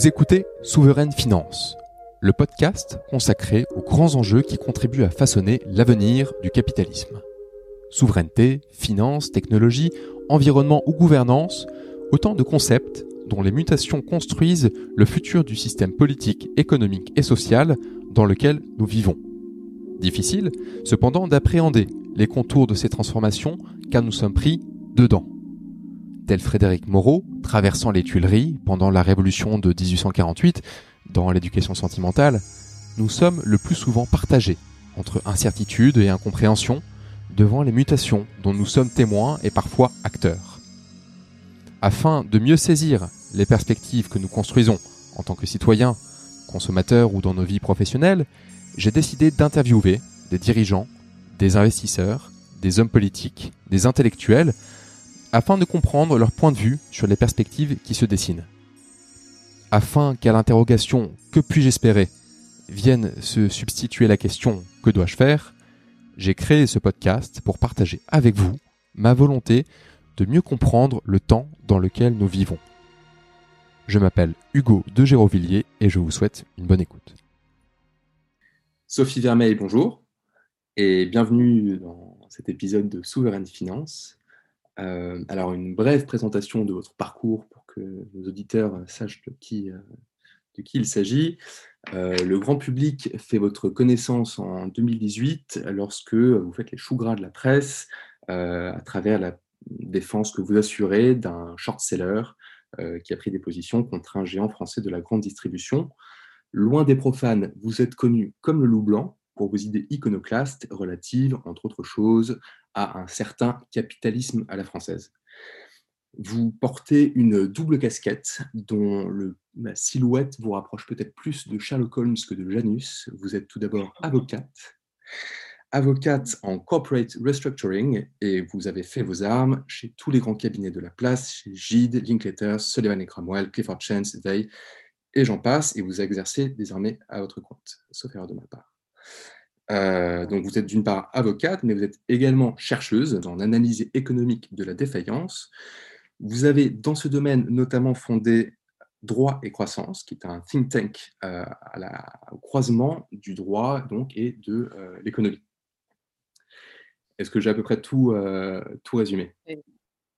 Vous écoutez Souveraine Finance, le podcast consacré aux grands enjeux qui contribuent à façonner l'avenir du capitalisme. Souveraineté, finance, technologie, environnement ou gouvernance, autant de concepts dont les mutations construisent le futur du système politique, économique et social dans lequel nous vivons. Difficile, cependant, d'appréhender les contours de ces transformations car nous sommes pris dedans Frédéric Moreau, traversant les Tuileries pendant la Révolution de 1848, dans l'éducation sentimentale, nous sommes le plus souvent partagés entre incertitude et incompréhension devant les mutations dont nous sommes témoins et parfois acteurs. Afin de mieux saisir les perspectives que nous construisons en tant que citoyens, consommateurs ou dans nos vies professionnelles, j'ai décidé d'interviewer des dirigeants, des investisseurs, des hommes politiques, des intellectuels, afin de comprendre leur point de vue sur les perspectives qui se dessinent. Afin qu'à l'interrogation Que puis-je espérer vienne se substituer la question Que dois-je faire j'ai créé ce podcast pour partager avec vous ma volonté de mieux comprendre le temps dans lequel nous vivons. Je m'appelle Hugo de Gérovilliers et je vous souhaite une bonne écoute. Sophie Vermeil, bonjour et bienvenue dans cet épisode de Souveraine Finance. Euh, alors, une brève présentation de votre parcours pour que nos auditeurs sachent de qui, euh, de qui il s'agit. Euh, le grand public fait votre connaissance en 2018 lorsque vous faites les choux gras de la presse à travers la défense que vous assurez d'un short-seller qui a pris des positions contre un géant français de la grande distribution. Loin des profanes, vous êtes connu comme le loup blanc pour vos idées iconoclastes relatives, entre autres choses, à un certain capitalisme à la française. Vous portez une double casquette dont la silhouette vous rapproche peut-être plus de Sherlock Holmes que de Janus. Vous êtes tout d'abord avocate, avocate en corporate restructuring et vous avez fait vos armes chez tous les grands cabinets de la place, chez Gide, Linklater, Sullivan et Cromwell, Clifford Chance, Veil et j'en passe, et vous exercez désormais à votre compte, sauf erreur de ma part. Euh, donc vous êtes d'une part avocate, mais vous êtes également chercheuse dans l'analyse économique de la défaillance. Vous avez dans ce domaine notamment fondé Droit et croissance, qui est un think tank euh, au croisement du droit donc, et de euh, l'économie. Est-ce que j'ai à peu près tout, tout résumé?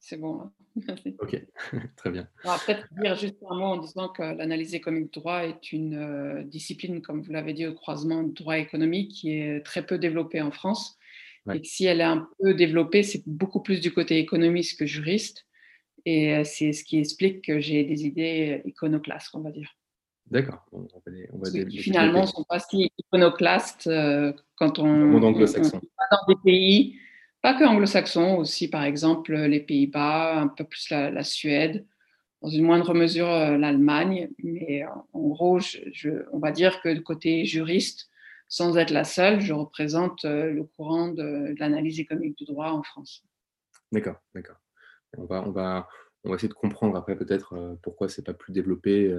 C'est bon. Hein. Ok, très bien. Après, dire juste un mot en disant que l'analyse économique droit est une euh, discipline, comme vous l'avez dit, au croisement droit économique qui est très peu développée en France. Et que si elle est un peu développée, c'est beaucoup plus du côté économiste que juriste. Et euh, c'est ce qui explique que j'ai des idées iconoclastes, on va dire. D'accord. On va, finalement, ne sont pas si iconoclastes euh, quand on, on, on, dans des pays pas que anglo-saxons, aussi par exemple les Pays-Bas, un peu plus la, Suède, dans une moindre mesure euh, l'Allemagne, mais en gros, on va dire que côté juriste, sans être la seule, je représente euh, le courant de, l'analyse économique du droit en France. D'accord, d'accord. On va, on, va, on va essayer de comprendre après peut-être euh, pourquoi c'est pas plus développé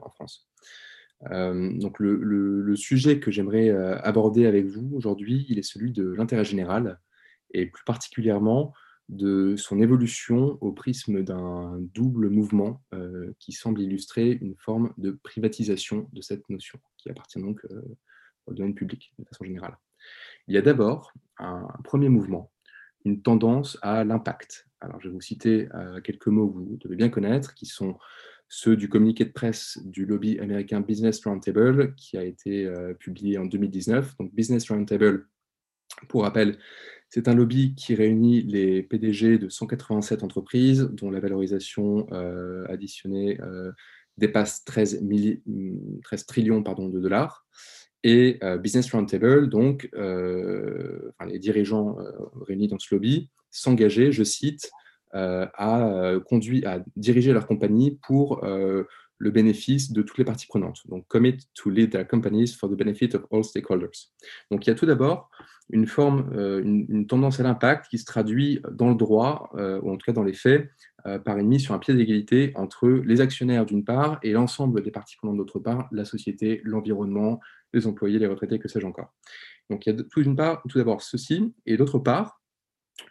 en France. donc le, sujet que j'aimerais aborder avec vous aujourd'hui, il est celui de l'intérêt général et plus particulièrement de son évolution au prisme d'un double mouvement euh, qui semble illustrer une forme de privatisation de cette notion, qui appartient donc euh, au domaine public de façon générale. Il y a d'abord un, premier mouvement, une tendance à l'impact. Alors je vais vous citer euh, quelques mots que vous devez bien connaître, qui sont ceux du communiqué de presse du lobby américain Business Roundtable, qui a été publié en 2019. Donc Business Roundtable, pour rappel, c'est un lobby qui réunit les PDG de 187 entreprises dont la valorisation euh, additionnée euh, dépasse 13, 13, trillions pardon, de dollars. Et euh, Business Roundtable, donc, les dirigeants réunis dans ce lobby, s'engageaient, je cite, à, conduire, à diriger leur compagnie pour le bénéfice de toutes les parties prenantes. Donc, commit to lead their companies for the benefit of all stakeholders. Donc, il y a tout d'abord une forme, euh, une, tendance à l'impact qui se traduit dans le droit, euh, ou en tout cas dans les faits, euh, par une mise sur un pied d'égalité entre les actionnaires d'une part et l'ensemble des parties prenantes d'autre part, la société, l'environnement, les employés, les retraités, que sais-je encore. Donc il y a tout part, tout d'abord ceci, et d'autre part,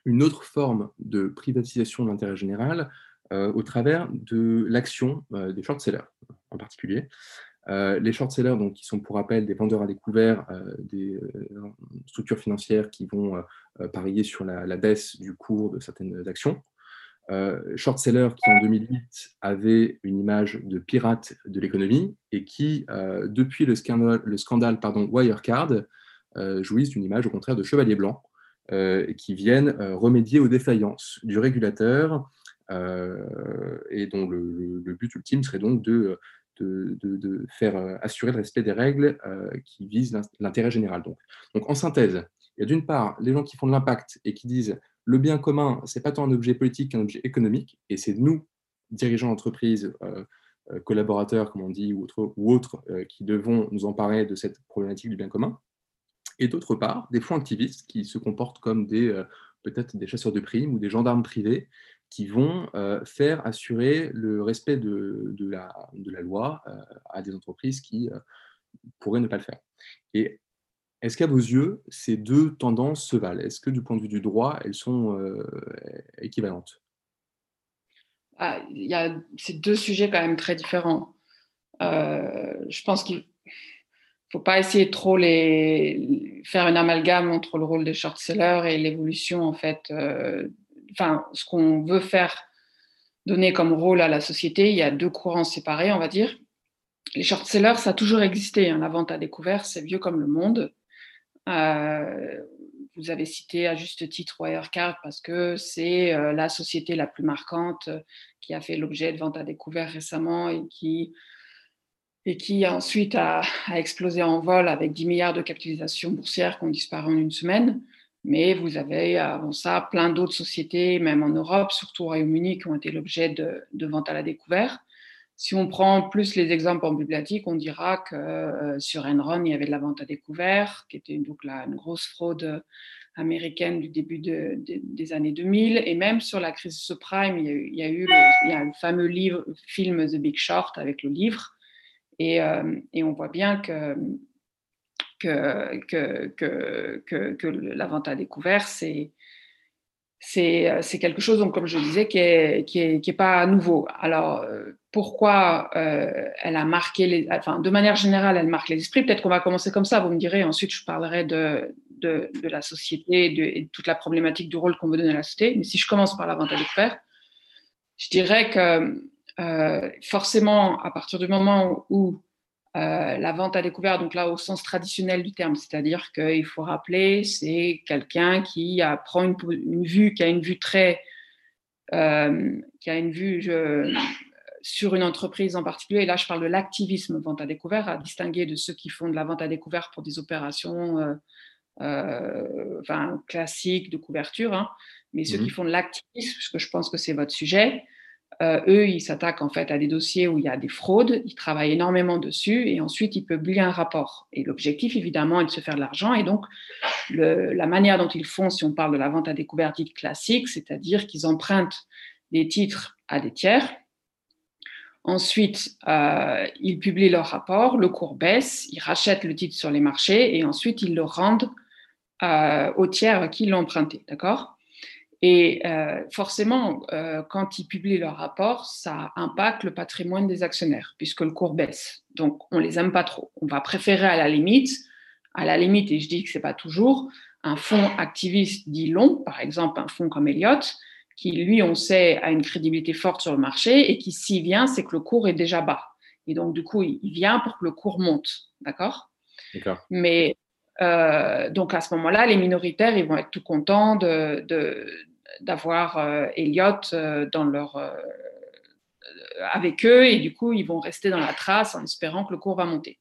une autre forme de privatisation de l'intérêt général au travers de l'action des short-sellers. en particulier. les short sellers, donc, qui sont pour rappel des vendeurs à découvert, des structures financières qui vont parier sur la, baisse du cours de certaines actions. short sellers qui en 2008 avait une image de pirate de l'économie et qui, depuis le scandale, le scandale pardon, Wirecard, jouissent d'une image au contraire de chevalier blanc euh, qui viennent euh, remédier aux défaillances du régulateur euh, et dont le, but ultime serait donc de, faire assurer le respect des règles qui visent l'intérêt général. Donc. en synthèse, il y a d'une part les gens qui font de l'impact et qui disent le bien commun, ce n'est pas tant un objet politique qu'un objet économique, et c'est nous, dirigeants d'entreprise, collaborateurs, comme on dit, ou autres, qui devons nous emparer de cette problématique du bien commun et d'autre part, des fonds activistes qui se comportent comme des euh, peut-être des chasseurs de primes ou des gendarmes privés qui vont euh, faire assurer le respect de, la, loi euh, à des entreprises qui pourraient ne pas le faire. Et est-ce qu'à vos yeux, ces deux tendances se valent? Est-ce que du point de vue du droit, elles sont équivalentes? Ah, y a ces deux sujets quand même très différents. je pense qu'il faut pas essayer trop les faire une amalgame entre le rôle des short sellers et l'évolution en fait. Euh, enfin, ce qu'on veut faire donner comme rôle à la société, il y a deux courants séparés, on va dire. Les short sellers, ça a toujours existé. Hein. La vente à découvert, c'est vieux comme le monde. Euh, vous avez cité à juste titre Wirecard parce que c'est euh, la société la plus marquante qui a fait l'objet de vente à découvert récemment et qui et qui ensuite a, explosé en vol avec 10 milliards de capitalisation boursière qui ont disparu en une semaine. Mais vous avez avant ça plein d'autres sociétés, même en Europe, surtout au Royaume-Uni, qui ont été l'objet de, ventes à la découverte. Si on prend plus les exemples emblématiques, on dira que euh, sur Enron, il y avait de la vente à découvert, qui était donc la, une grosse fraude américaine du début des années 2000. Et même sur la crise subprime, il y a eu, il y a eu le fameux livre, film The Big Short avec le livre, euh, et, on voit bien que, que, que, que, que la vente à découvert, c'est c'est quelque chose, comme je disais, qui n'est qui est, qui est pas nouveau. Alors, euh, pourquoi euh, elle a marqué les... Enfin, de manière générale, elle marque les esprits. Peut-être qu'on va commencer comme ça, vous me direz. Ensuite, je parlerai de, de, la société et de toute la problématique du rôle qu'on veut donner à la société. Mais si je commence par la vente à découvert, je dirais que euh, forcément, à partir du moment où euh, la vente à découvert, donc là au sens traditionnel du terme, c'est-à-dire qu'il faut rappeler, c'est quelqu'un qui a, prend une, vue, qui a une vue très, euh, qui a une vue sur une entreprise en particulier. Et là, je parle de l'activisme vente à découvert, à distinguer de ceux qui font de la vente à découvert pour des opérations enfin, classiques de couverture, hein. mais ceux qui mmh font de l'activisme, puisque je pense que c'est votre sujet. Euh, eux, ils s'attaquent en fait à des dossiers où il y a des fraudes, ils travaillent énormément dessus et ensuite ils publient un rapport. Et l'objectif, évidemment, est de se faire de l'argent. Et donc, la manière dont ils font, si on parle de la vente à découvert dite classique, c'est-à-dire qu'ils empruntent des titres à des tiers. Ensuite, euh, ils publient leur rapport, le cours baisse, ils rachètent le titre sur les marchés et ensuite ils le rendent euh, aux tiers qui l'ont emprunté. D'accord? Et euh, forcément, euh, quand ils publient leur rapport, ça impacte le patrimoine des actionnaires, puisque le cours baisse. Donc, on les aime pas trop. On va préférer à la limite, à la limite, et je dis que c'est pas toujours, un fonds activiste dit long, par exemple un fonds comme Elliott, qui lui, on sait, a une crédibilité forte sur le marché et qui s'y vient, c'est que le cours est déjà bas. Et donc, du coup, il vient pour que le cours monte. D'accord? D'accord. Mais euh, donc à ce moment-là, les minoritaires, ils vont être tout contents de, d'avoir euh, Elliott euh, dans leur, avec eux et du coup, ils vont rester dans la trace en espérant que le cours va monter.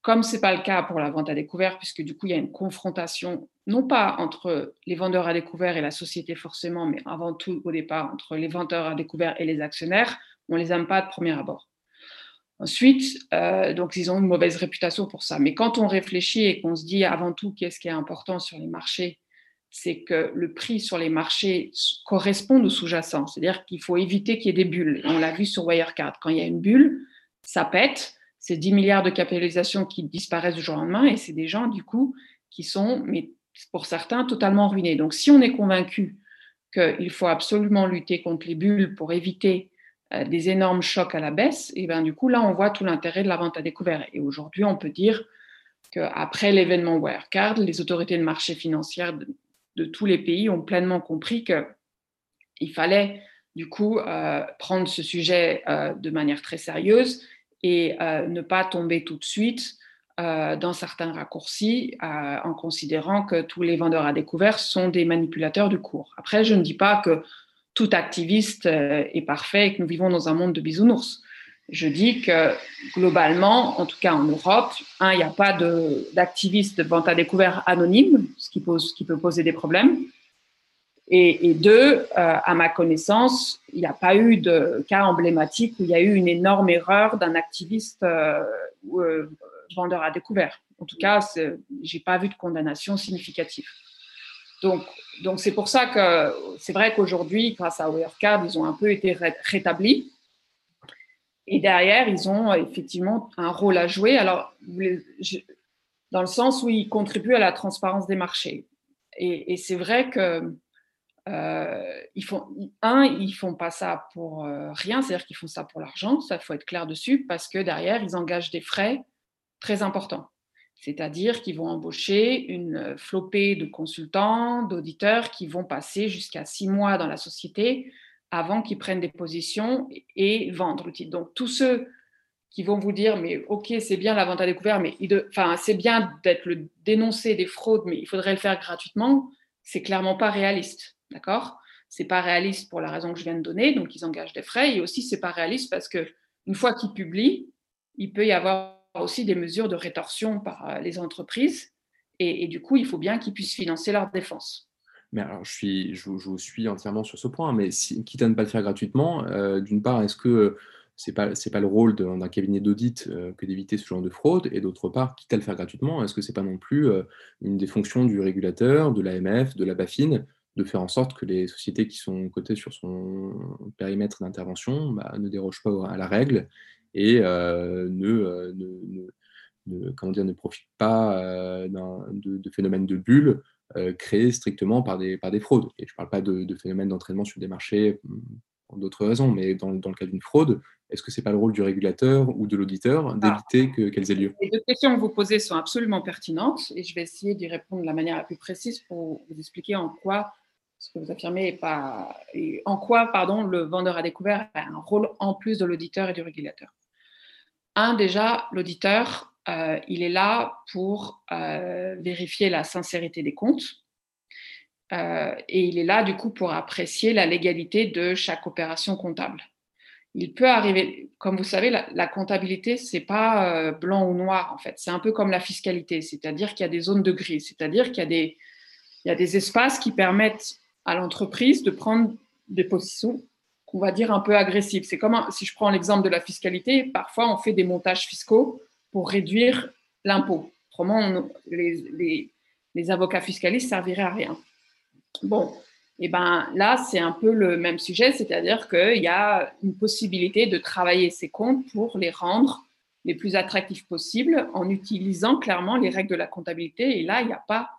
Comme ce n'est pas le cas pour la vente à découvert, puisque du coup, il y a une confrontation, non pas entre les vendeurs à découvert et la société forcément, mais avant tout au départ entre les vendeurs à découvert et les actionnaires, on ne les aime pas de premier abord. Ensuite, donc ils ont une mauvaise réputation pour ça. Mais quand on réfléchit et qu'on se dit avant tout qu'est-ce qui est important sur les marchés c'est que le prix sur les marchés correspond au sous-jacent. C'est-à-dire qu'il faut éviter qu'il y ait des bulles. On l'a vu sur Wirecard. Quand il y a une bulle, ça pète. C'est 10 milliards de capitalisation qui disparaissent du jour au lendemain et c'est des gens, du coup, qui sont, mais pour certains, totalement ruinés. Donc, si on est convaincu qu'il faut absolument lutter contre les bulles pour éviter des énormes chocs à la baisse, et bien du coup, là, on voit tout l'intérêt de la vente à découvert. Et aujourd'hui, on peut dire qu'après l'événement Wirecard, les autorités de marché financière de, tous les pays ont pleinement compris qu'il fallait du coup euh, prendre ce sujet euh, de manière très sérieuse et euh, ne pas tomber tout de suite dans certains raccourcis en considérant que tous les vendeurs à découvert sont des manipulateurs du cours. Après, je ne dis pas que tout activiste est parfait et que nous vivons dans un monde de bisounours. Je dis que globalement, en tout cas en Europe, il n'y a pas d'activistes de, vente à découvert anonymes, ce qui, peut poser des problèmes. Et, deux, euh, à ma connaissance, il n'y a pas eu de cas emblématique où il y a eu une énorme erreur d'un activiste euh, euh, vendeur à découvert. En tout cas, je n'ai pas vu de condamnation significative. Donc, donc c'est pour ça que c'est vrai qu'aujourd'hui, grâce à Wirecard, ils ont un peu été rétablis. Et derrière, ils ont effectivement un rôle à jouer. Alors, dans le sens où ils contribuent à la transparence des marchés. Et, et c'est vrai que euh, ils font, un, ils font pas ça pour euh, rien, c'est-à-dire qu'ils font ça pour l'argent, ça faut être clair dessus, parce que derrière, ils engagent des frais très importants. C'est-à-dire qu'ils vont embaucher une flopée de consultants, d'auditeurs qui vont passer jusqu'à six mois dans la société avant qu'ils prennent des positions et, vendre le titre. Donc, tous ceux qui vont vous dire, mais ok, c'est bien la vente à découvert, mais c'est bien d'être le dénoncer des fraudes, mais il faudrait le faire gratuitement, c'est clairement pas réaliste. D'accord? C'est pas réaliste pour la raison que je viens de donner, donc ils engagent des frais. Et aussi, c'est pas réaliste parce que une fois qu'ils publient, il peut y avoir aussi des mesures de rétorsion par euh, les entreprises. Et, du coup, il faut bien qu'ils puissent financer leur défense. Mais alors, je, suis, je, vous suis entièrement sur ce point, mais si, quitte à ne pas le faire gratuitement, euh, d'une part, est-ce que ce n'est pas, pas le rôle d'un cabinet d'audit euh, que d'éviter ce genre de fraude? Et d'autre part, quitte à le faire gratuitement, est-ce que ce n'est pas non plus une des fonctions du régulateur, de l'AMF, de la BaFin, de faire en sorte que les sociétés qui sont cotées sur son périmètre d'intervention bah, ne dérogent pas à la règle et euh, euh, ne, ne, comment dire, ne profitent pas euh, de, phénomènes de bulles créés strictement par des, par des fraudes. Et je ne parle pas de, phénomènes d'entraînement sur des marchés hmm, pour d'autres raisons, mais dans, dans le cas d'une fraude, est-ce que ce n'est pas le rôle du régulateur ou de l'auditeur d'éviter ah. qu'elles aient lieu? Les deux questions que vous posez sont absolument pertinentes et je vais essayer d'y répondre de la manière la plus précise pour vous expliquer en quoi ce que vous affirmez est pas. Et en quoi, pardon, le vendeur a découvert un rôle en plus de l'auditeur et du régulateur Un, déjà, l'auditeur, euh, il est là pour euh, vérifier la sincérité des comptes. Euh, et il est là, du coup, pour apprécier la légalité de chaque opération comptable. Il peut arriver, comme vous savez, la, la comptabilité, c'est pas blanc ou noir, en fait. C'est un peu comme la fiscalité, c'est-à-dire qu'il y a des zones de gris, c'est-à-dire qu'il y a des, y a des espaces qui permettent à l'entreprise de prendre des positions qu'on va dire un peu agressives. C'est comme si je prends l'exemple de la fiscalité, parfois on fait des montages fiscaux pour réduire l'impôt. Autrement, les, avocats fiscalistes serviraient à rien. Bon, et eh ben là, c'est un peu le même sujet, c'est-à-dire qu'il y a une possibilité de travailler ces comptes pour les rendre les plus attractifs possibles en utilisant clairement les règles de la comptabilité. Et là, il n'y a pas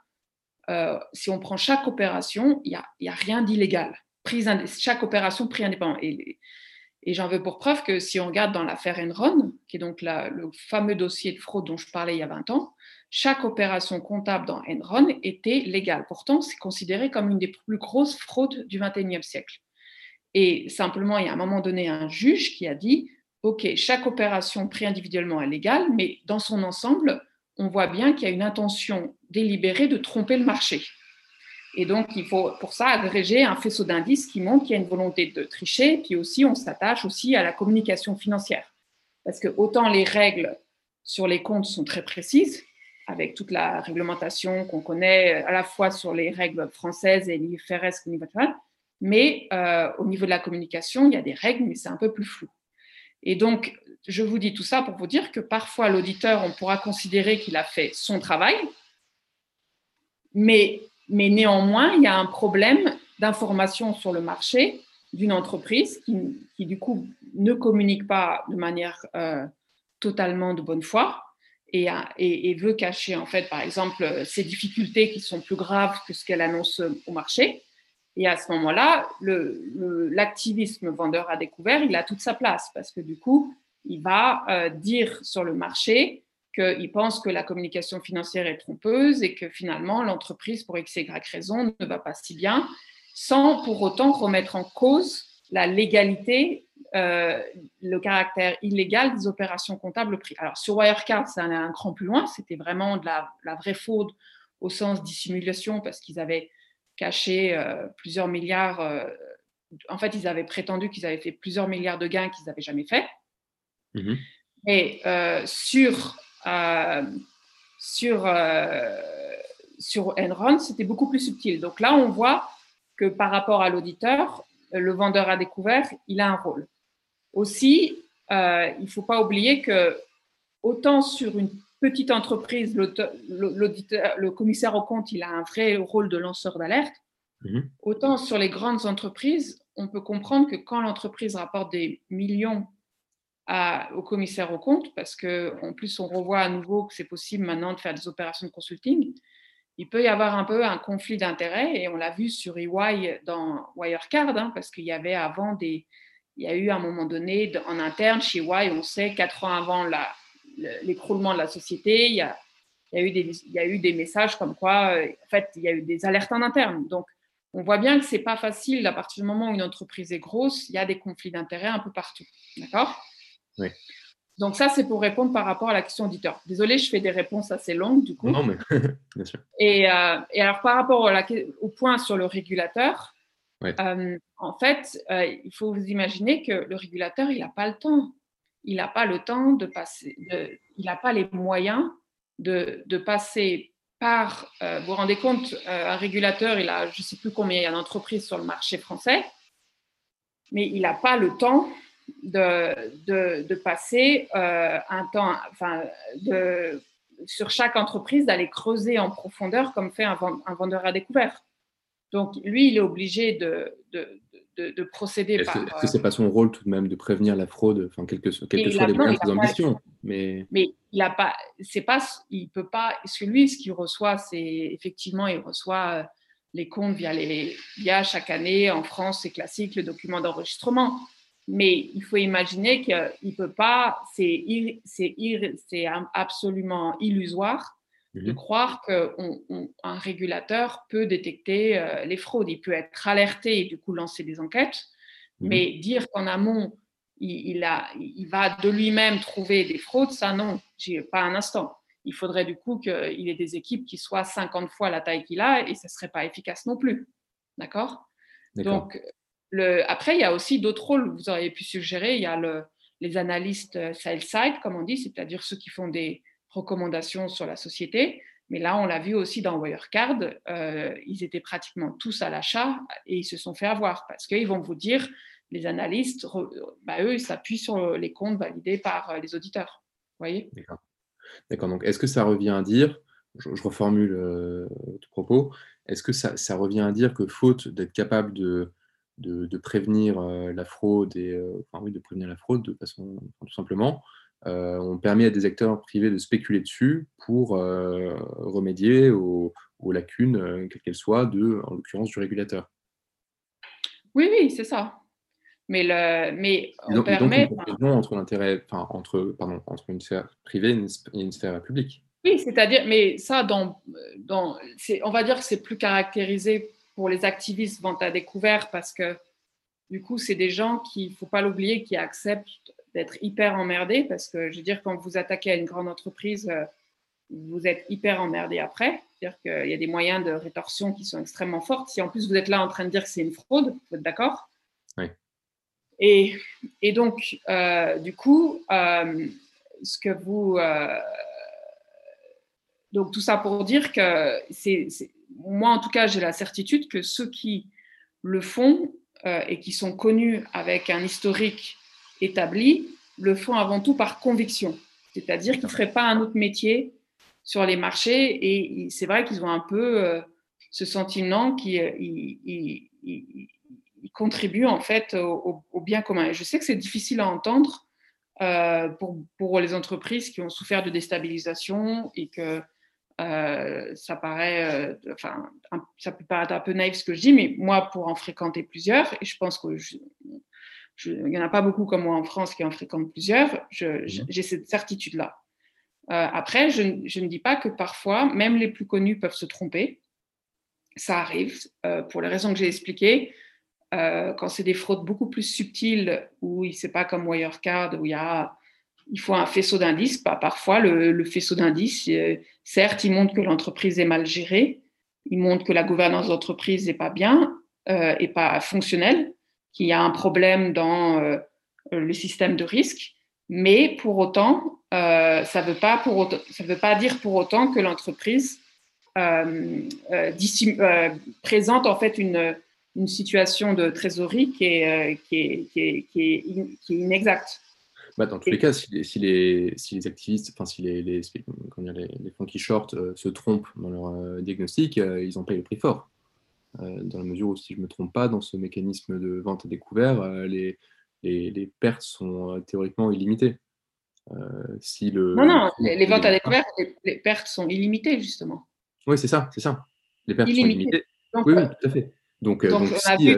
euh, si on prend chaque opération, il n'y a, rien d'illégal. Chaque opération prix indépendant. Et, j'en veux pour preuve que si on regarde dans l'affaire Enron, qui est donc le fameux dossier de fraude dont je parlais il y a 20 ans, chaque opération comptable dans Enron était légale. Pourtant, c'est considéré comme une des plus grosses fraudes du 21e siècle. Et simplement, il y a un moment donné un juge qui a dit, OK, chaque opération pris individuellement est légale, mais dans son ensemble, on voit bien qu'il y a une intention délibérée de tromper le marché. Et donc, il faut pour ça agréger un faisceau d'indices qui montre qu'il y a une volonté de tricher, puis aussi on s'attache aussi à la communication financière. Parce que autant les règles sur les comptes sont très précises, avec toute la réglementation qu'on connaît à la fois sur les règles françaises et l'IFRS au niveau mais euh, au niveau de la communication, il y a des règles, mais c'est un peu plus flou. Et donc, je vous dis tout ça pour vous dire que parfois l'auditeur, on pourra considérer qu'il a fait son travail, mais, mais néanmoins, il y a un problème d'information sur le marché d'une entreprise qui, du coup, ne communique pas de manière euh, totalement de bonne foi et, et, veut cacher, en fait, par exemple, ses difficultés qui sont plus graves que ce qu'elle annonce au marché. Et à ce moment-là, l'activisme vendeur à découvert, il a toute sa place parce que du coup, il va euh, dire sur le marché qu'il pense que la communication financière est trompeuse et que finalement l'entreprise, pour x et y raison, ne va pas si bien, sans pour autant remettre en cause la légalité, euh, le caractère illégal des opérations comptables pris. Alors sur Wirecard, ça allait un cran plus loin, c'était vraiment de la, vraie fraude au sens dissimulation parce qu'ils avaient caché euh, plusieurs milliards, en fait ils avaient prétendu qu'ils avaient fait plusieurs milliards de gains qu'ils n'avaient jamais fait. Mhm. Et euh, sur, euh, sur, euh, sur Enron, c'était beaucoup plus subtil. Donc là, on voit que par rapport à l'auditeur, le vendeur a découvert, il a un rôle. Aussi, il ne faut pas oublier que autant sur une petite entreprise, l'auditeur, le commissaire au compte, il a un vrai rôle de lanceur d'alerte. Mhm. Autant sur les grandes entreprises, on peut comprendre que quand l'entreprise rapporte des millions au commissaire au compte, parce qu'en plus, on revoit à nouveau que c'est possible maintenant de faire des opérations de consulting. Il peut y avoir un peu un conflit d'intérêts, et on l'a vu sur EY dans Wirecard, hein, parce qu'il y avait avant des. Il y a eu à un moment donné, en interne, chez EY, on sait, quatre ans avant l'écroulement de la société, il y, a, il, y a eu des, il y a eu des messages comme quoi, euh, en fait, il y a eu des alertes en interne. Donc, on voit bien que ce n'est pas facile à partir du moment où une entreprise est grosse, il y a des conflits d'intérêts un peu partout. D'accord? Donc ça, c'est pour répondre par rapport à la question auditeur. Désolée, je fais des réponses assez longues du coup. Non, mais bien sûr. Et, euh, alors par rapport au point sur le régulateur, euh, en fait, euh, il faut vous imaginer que le régulateur, il n'a pas le temps. Il n'a pas le temps de passer, il n'a pas les moyens de, de passer par, vous vous rendez compte, un régulateur, il a, je ne sais plus combien il y a d'entreprises sur le marché français, mais il n'a pas le temps de, de, passer euh, un temps, enfin, de, sur chaque entreprise, d'aller creuser en profondeur comme fait un, vendeur à découvert. Donc, lui, il est obligé de, de, procéder est-ce par. Est-ce que c'est pas son rôle tout de même de prévenir la fraude, enfin, quelles que, soient les moyens de ses ambitions Mais, mais il a pas, c'est pas, il peut pas. Ce que lui, ce qu'il reçoit, c'est effectivement, il reçoit euh, les comptes via les, via chaque année en France, c'est classique, le document d'enregistrement. Mais il faut imaginer qu'il peut pas, c'est absolument illusoire de mhm. croire qu'un régulateur peut détecter euh, les fraudes. Il peut être alerté et du coup lancer des enquêtes, mhm. mais dire qu'en amont, il, a, il va de lui-même trouver des fraudes, ça non, pas un instant. Il faudrait du coup qu'il ait des équipes qui soient 50 fois la taille qu'il a et ce ne serait pas efficace non plus. D'accord Donc, après, il y a aussi d'autres rôles vous auriez pu suggérer. Il y a les analystes euh, sell-side, comme on dit, c'est-à-dire ceux qui font des recommandations sur la société. Mais là, on l'a vu aussi dans Wirecard, euh, ils étaient pratiquement tous à l'achat et ils se sont fait avoir parce qu'ils vont vous dire, les analystes, bah, eux, ils s'appuient sur les comptes validés par euh, les auditeurs. Vous voyez? D'accord. Donc, est-ce que ça revient à dire, je, reformule euh, propos, est-ce que ça, revient à dire que faute d'être capable de de, prévenir euh, la fraude et euh, enfin oui, de prévenir la fraude de façon tout simplement. Euh, on permet à des acteurs privés de spéculer dessus pour remédier aux, lacunes, quelles qu'elles soient, de, en l'occurrence du régulateur. Oui, oui, c'est ça. Mais, le, mais on permet. entre l'intérêt, enfin, entre, pardon, entre une sphère privée et une, sphère publique. Oui, c'est-à-dire, mais ça, dans, dans, on va dire que c'est plus caractérisé pour les activistes vente à découvert parce que du coup, c'est des gens qui, il ne faut pas l'oublier, qui acceptent d'être hyper emmerdés parce que je veux dire, quand vous attaquez à une grande entreprise, euh, vous êtes hyper emmerdé après. C'est-à-dire qu'il y a des moyens de rétorsion qui sont extrêmement forts. Si en plus vous êtes là en train de dire que c'est une fraude, vous êtes d'accord? Oui. Et, et donc, euh, du coup, euh, ce que vous. donc, tout ça pour dire que c'est moi, en tout cas, j'ai la certitude que ceux qui le font euh, et qui sont connus avec un historique établi, le font avant tout par conviction. C'est-à-dire qu'ils ne feraient pas un autre métier sur les marchés et c'est vrai qu'ils ont un peu euh, ce sentiment qu'ils contribuent en fait au, bien commun. Et je sais que c'est difficile à entendre euh, pour, pour, les entreprises qui ont souffert de déstabilisation et que ça paraît, enfin, ça peut paraître un peu naïf ce que je dis, mais moi, pour en fréquenter plusieurs, et je pense que il n'y en a pas beaucoup comme moi en France qui en fréquentent plusieurs, mmh j'ai cette certitude-là. après, je, je, ne dis pas que parfois, même les plus connus peuvent se tromper. Ça arrive, pour les raisons que j'ai expliquées. Euh, quand c'est des fraudes beaucoup plus subtiles, où c'est pas comme Wirecard, où il y a, il faut un faisceau d'indices, bah, parfois le, faisceau d'indices, euh, certes, il montre que l'entreprise est mal gérée, il montre que la gouvernance d'entreprise n'est pas bien, euh, et pas fonctionnelle, qu'il y a un problème dans euh, le système de risque, mais pour autant, ça ne veut, pas dire pour autant que l'entreprise présente en fait une situation de trésorerie euh, qui est, inexacte. Bah, dans tous les cas, si les, si les, si les activistes, enfin si les, les, les, fonds qui shortent euh, se trompent dans leur euh, diagnostic, ils en payent le prix fort. dans la mesure où, si je ne me trompe pas, dans ce mécanisme de vente à découvert, les, les, pertes sont théoriquement illimitées. si le, non, non, les, ventes à découvert, les, pertes sont illimitées, justement. Oui, c'est ça, c'est ça. Les pertes sont illimitées. oui, oui, tout à fait. Donc, euh, si,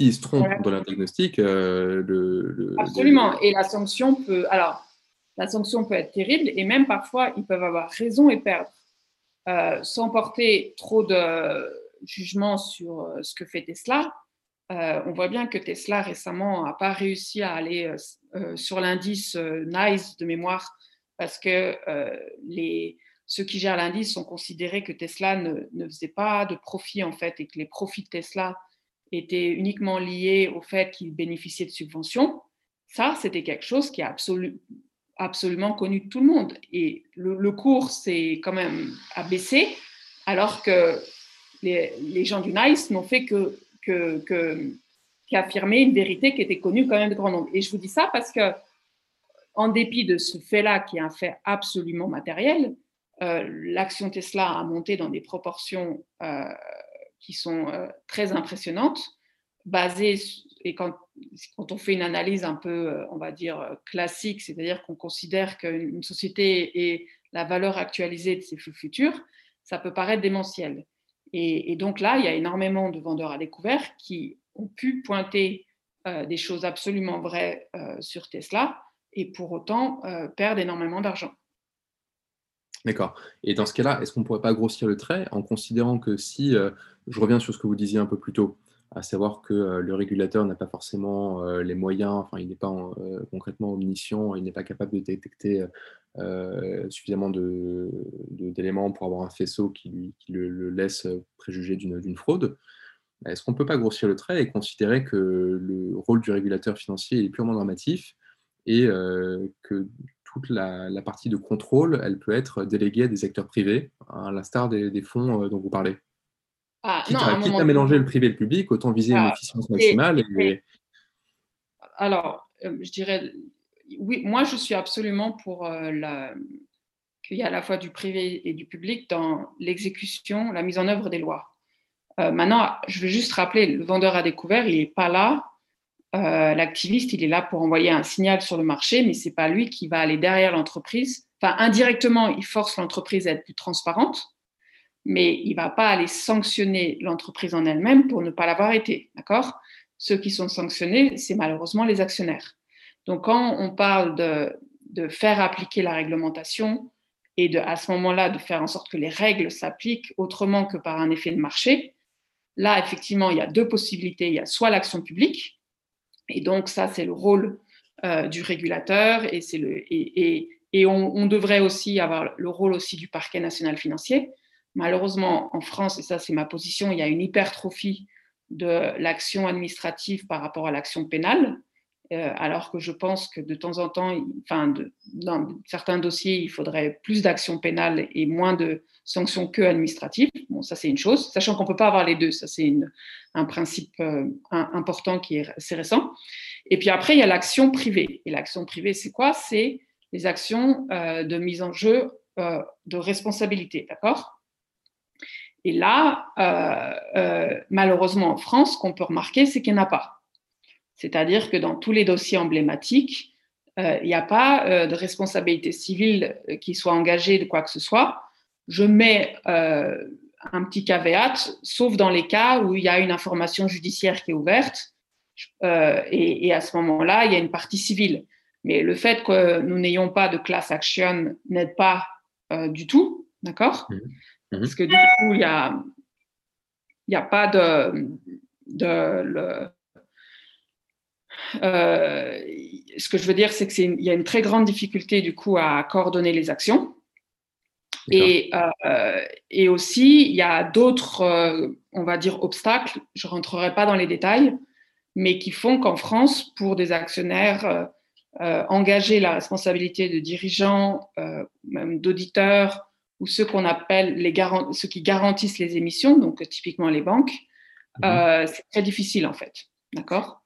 euh, se trompent dans leur diagnostic, euh, le, Absolument. Et la sanction peut. Alors, la sanction peut être terrible et même parfois, ils peuvent avoir raison et perdre. sans porter trop de jugement sur ce que fait Tesla, on voit bien que Tesla récemment n'a pas réussi à aller sur l'indice NICE de mémoire parce que les, ceux qui gèrent l'indice ont considéré que Tesla ne, faisait pas de profit en fait et que les profits de Tesla étaient uniquement liés au fait qu'il bénéficiait de subventions. Ça, c'était quelque chose qui est absolument connu tout le monde. Et le, cours s'est quand même abaissé, alors que les, gens du NICE n'ont fait que, qu'affirmer une vérité qui était connue quand même de grand nombre. Et je vous dis ça parce que, en dépit de ce fait-là, qui est un fait absolument matériel, euh, l'action Tesla a monté dans des proportions euh, qui sont euh, très impressionnantes, basées, et quand, quand, on fait une analyse un peu, on va dire, classique, c'est-à-dire qu'on considère qu'une société est la valeur actualisée de ses flux futurs, ça peut paraître démentiel. Et, donc là, il y a énormément de vendeurs à découvert qui ont pu pointer des choses absolument vraies sur Tesla et pour autant perdre énormément d'argent. D'accord. Et dans ce cas-là, est-ce qu'on ne pourrait pas grossir le trait en considérant que si, euh, je reviens sur ce que vous disiez un peu plus tôt, à savoir que euh, le régulateur n'a pas forcément euh, les moyens, enfin il n'est pas concrètement omniscient, il n'est pas capable de détecter suffisamment d'éléments pour avoir un faisceau qui, le, laisse préjuger d'une fraude, est-ce qu'on ne peut pas grossir le trait et considérer que le rôle du régulateur financier est purement normatif et que toute la, partie de contrôle, elle peut être déléguée à des acteurs privés, à l'instar des, fonds euh, dont vous parlez? Ah, quitte, à, mélanger le privé et le public, autant viser une ah, efficience maximale. Alors, euh, je dirais, oui, moi je suis absolument pour euh, la... qu'il y ait à la fois du privé et du public dans l'exécution, la mise en œuvre des lois. maintenant, je veux juste rappeler, le vendeur à découvert, il n'est pas là euh, l'activiste, il est là pour envoyer un signal sur le marché, mais c'est pas lui qui va aller derrière l'entreprise. Enfin, indirectement, il force l'entreprise à être plus transparente, mais il va pas aller sanctionner l'entreprise en elle-même pour ne pas l'avoir été. D'accord? Ceux qui sont sanctionnés, c'est malheureusement les actionnaires. Donc, quand on parle de, faire appliquer la réglementation et à ce moment-là, de faire en sorte que les règles s'appliquent autrement que par un effet de marché, là, effectivement, il y a deux possibilités. Il y a soit l'action publique, et donc, ça, c'est le rôle euh, du régulateur et, c'est le, et, et, on, devrait aussi avoir le rôle aussi du parquet national financier. Malheureusement, en France, et ça, c'est ma position, il y a une hypertrophie de l'action administrative par rapport à l'action pénale. Euh, alors que je pense que de temps en temps, enfin, dans certains dossiers, il faudrait plus d'actions pénales et moins de sanctions que administratives. Bon, ça c'est une chose, sachant qu'on ne peut pas avoir les deux, ça c'est un principe euh, important qui est assez récent. Et puis après, il y a l'action privée. Et l'action privée, c'est quoi? C'est les actions euh, de mise en jeu de responsabilité, d'accord? Et là, malheureusement en France, ce qu'on peut remarquer, c'est qu'il n'y en a pas. C'est-à-dire que dans tous les dossiers emblématiques, euh, il n'y a pas euh, de responsabilité civile euh, qui soit engagée de quoi que ce soit. je mets un petit caveat, sauf dans les cas où il y a une information judiciaire qui est ouverte. et, à ce moment-là, il y a une partie civile. Mais le fait que nous n'ayons pas de class action n'aide pas du tout, d'accord? Mmh. Mmh. Parce que du coup, il n'y a, y a pas de, de euh, ce que je veux dire, c'est qu'il y a une très grande difficulté du coup à coordonner les actions. Et, euh, et, aussi, il y a d'autres, euh, on va dire, obstacles, je ne rentrerai pas dans les détails, mais qui font qu'en France, pour des actionnaires, engager la responsabilité de dirigeants, même d'auditeurs, ou ceux qu'on appelle les ceux qui garantissent les émissions, donc typiquement les banques, mhm. c'est très difficile en fait. D'accord?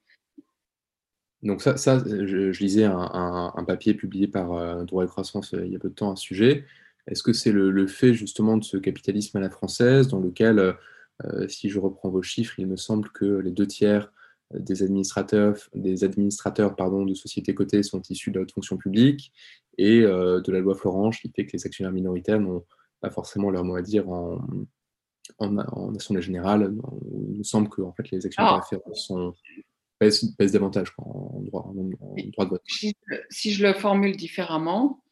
Donc ça, ça je, lisais un, papier publié par euh, Droit et Croissance euh, il y a peu de temps à ce sujet. Est-ce que c'est le, fait justement de ce capitalisme à la française dans lequel, euh, si je reprends vos chiffres, il me semble que les deux tiers des administrateurs, des administrateurs pardon, de sociétés cotées sont issus de la haute fonction publique et de la loi Florange qui fait que les actionnaires minoritaires n'ont pas forcément leur mot à dire en, en, assemblée générale. Il me semble que en fait, les actionnaires ah. sont pèse, davantage en, droit, de vote. Si, je le formule différemment,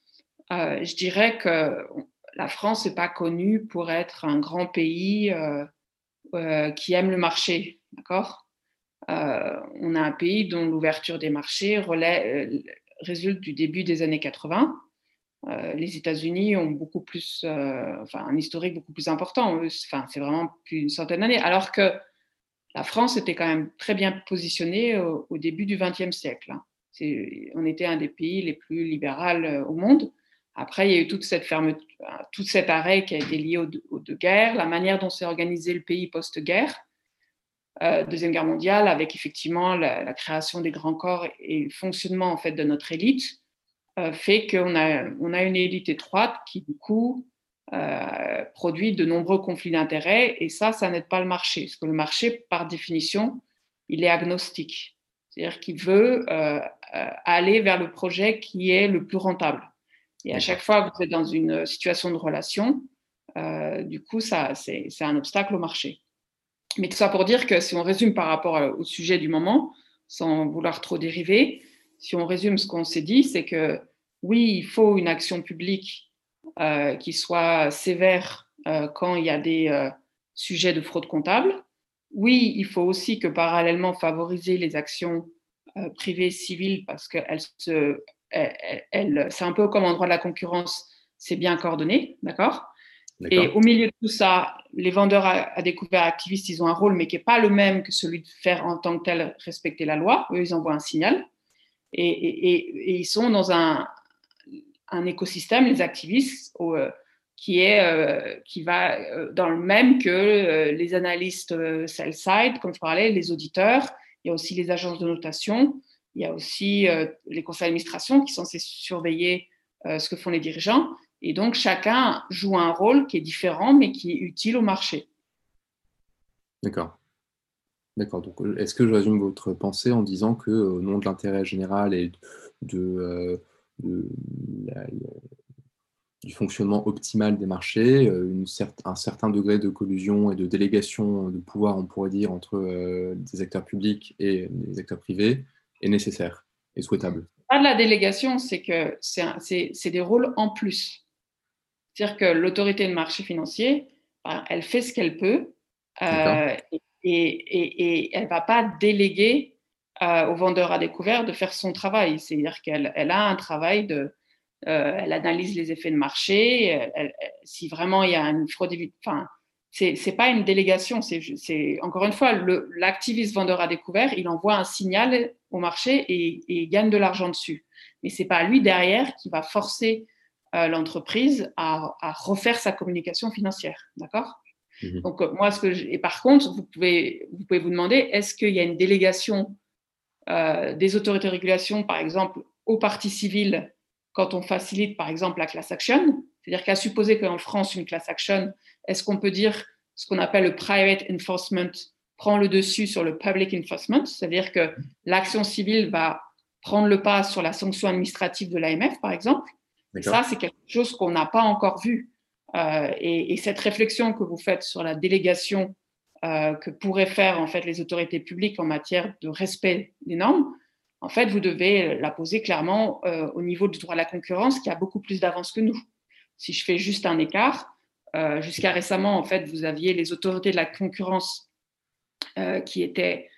euh, je dirais que la France n'est pas connue pour être un grand pays euh, euh, qui aime le marché, d'accord? On a un pays dont l'ouverture des marchés résulte du début des années 80. les États-Unis ont beaucoup plus, enfin, un historique beaucoup plus important. Enfin, c'est vraiment plus d'une centaine d'années. Alors que la France était quand même très bien positionnée au, début du XXe siècle. Hein. On était un des pays les plus libéraux euh, au monde. Après, il y a eu toute cette fermeture, tout cet arrêt qui a été lié aux, deux guerres, la manière dont s'est organisé le pays post-guerre, euh, Deuxième Guerre mondiale, avec effectivement la, création des grands corps et le fonctionnement en fait de notre élite, euh, fait qu'on a, on a une élite étroite qui, du coup, euh, produit de nombreux conflits d'intérêts et ça, ça n'aide pas le marché. Parce que le marché, par définition, il est agnostique. C'est-à-dire qu'il veut aller vers le projet qui est le plus rentable. Et à chaque fois que vous êtes dans une situation de relation, du coup, ça, c'est, un obstacle au marché. Mais tout ça pour dire que si on résume par rapport au sujet du moment, sans vouloir trop dériver, si on résume ce qu'on s'est dit, c'est que oui, il faut une action publique euh, qui soit sévère euh, quand il y a des euh, sujets de fraude comptable. Oui, il faut aussi que parallèlement favoriser les actions privées civiles parce que se, c'est un peu comme en droit de la concurrence, c'est bien coordonné, d'accord? Et au milieu de tout ça, les vendeurs à, découvert activistes, ils ont un rôle, mais qui n'est pas le même que celui de faire en tant que tel respecter la loi. Eux, ils envoient un signal. et ils sont dans un, écosystème, les activistes, euh, qui, est, euh, qui va euh, dans le même que les analystes sell-side, comme je parlais, les auditeurs, il y a aussi les agences de notation, il y a aussi les conseils d'administration qui sont censés surveiller ce que font les dirigeants. Et donc, chacun joue un rôle qui est différent, mais qui est utile au marché. D'accord. D'accord. Donc, est-ce que je résume votre pensée en disant que, au nom de l'intérêt général et de, du fonctionnement optimal des marchés, euh, un certain degré de collusion et de délégation de pouvoir, on pourrait dire, entre euh, des acteurs publics et des acteurs privés est nécessaire et souhaitable? Pas de la délégation, c'est que c'est des rôles en plus. C'est-à-dire que l'autorité de marché financier, ben, elle fait ce qu'elle peut euh, et, et, elle ne va pas déléguer euh, au vendeur à découvert de faire son travail. C'est-à-dire qu'elle elle a un travail de. Euh, elle analyse les effets de marché. si vraiment il y a une fraude. Enfin, c'est n'est pas une délégation. C'est encore une fois, l'activiste vendeur à découvert, il envoie un signal au marché et, et gagne de l'argent dessus. Mais c'est pas lui derrière qui va forcer l'entreprise à, à, refaire sa communication financière. D'accord? Mmh Donc, moi, ce que et par contre, vous pouvez, vous pouvez vous demander est-ce qu'il y a une délégation euh, des autorités de régulation, par exemple, aux parties civiles, quand on facilite, par exemple, la class action? C'est-à-dire qu'à supposer qu'en France, une class action, est-ce qu'on peut dire ce qu'on appelle le private enforcement prend le dessus sur le public enforcement, c'est-à-dire que l'action civile va prendre le pas sur la sanction administrative de l'AMF, par exemple? Ça, c'est quelque chose qu'on n'a pas encore vu et, cette réflexion que vous faites sur la délégation que pourraient faire en fait les autorités publiques en matière de respect des normes, en fait, vous devez la poser clairement au niveau du droit à la concurrence qui a beaucoup plus d'avance que nous. Si je fais juste un écart, jusqu'à récemment, en fait, vous aviez les autorités de la concurrence qui étaient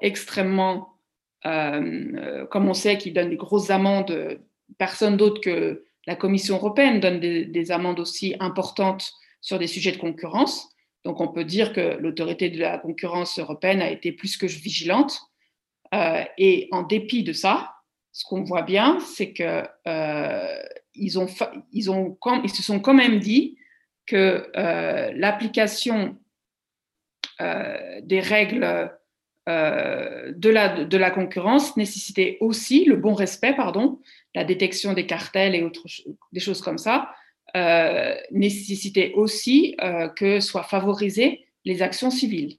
extrêmement euh, euh, comme on sait qu'ils donnent des grosses amendes, personne d'autre que la Commission européenne donne des, amendes aussi importantes sur des sujets de concurrence. Donc on peut dire que l'autorité de la concurrence européenne a été plus que vigilante. Euh, et en dépit de ça, ce qu'on voit bien, c'est que ils, ont, ils, ont, se sont quand même dit que l'application des règles euh, de, la, de la concurrence nécessitait aussi le bon respect, pardon, la détection des cartels et autres, des choses comme ça, euh, nécessitait aussi euh, que soient favorisées les actions civiles.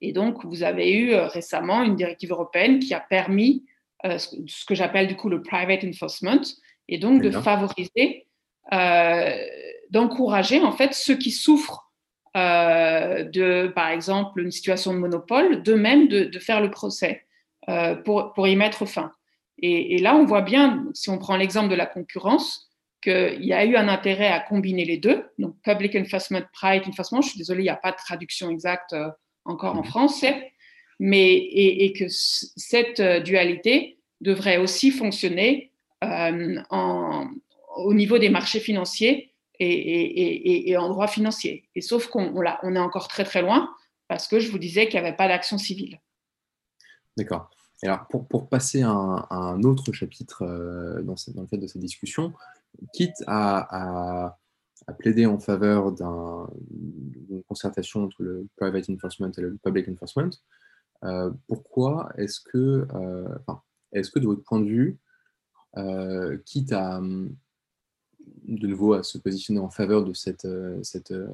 Et donc, vous avez eu récemment une directive européenne qui a permis ce que j'appelle du coup le private enforcement, et donc de favoriser, d'encourager en fait ceux qui souffrent euh, de, par exemple, une situation de monopole, de même de, faire le procès euh, pour, pour, y mettre fin. Et, là, on voit bien, si on prend l'exemple de la concurrence, qu'il y a eu un intérêt à combiner les deux, donc public enforcement, private enforcement. Je suis désolée, il n'y a pas de traduction exacte euh, encore en mhm. français, mais et, que cette dualité devrait aussi fonctionner en, au niveau des marchés financiers et, en droit financier. Et sauf qu'on on est encore très très loin parce que je vous disais qu'il n'y avait pas d'action civile. D'accord. Alors, pour, passer à un, autre chapitre euh, dans, le cadre de cette discussion, quitte à, à, plaider en faveur d'une concertation entre le private enforcement et le public enforcement, euh, pourquoi est-ce que, euh, est-ce que de votre point de vue, quitte à, de nouveau à se positionner en faveur de cette, euh, cette, euh,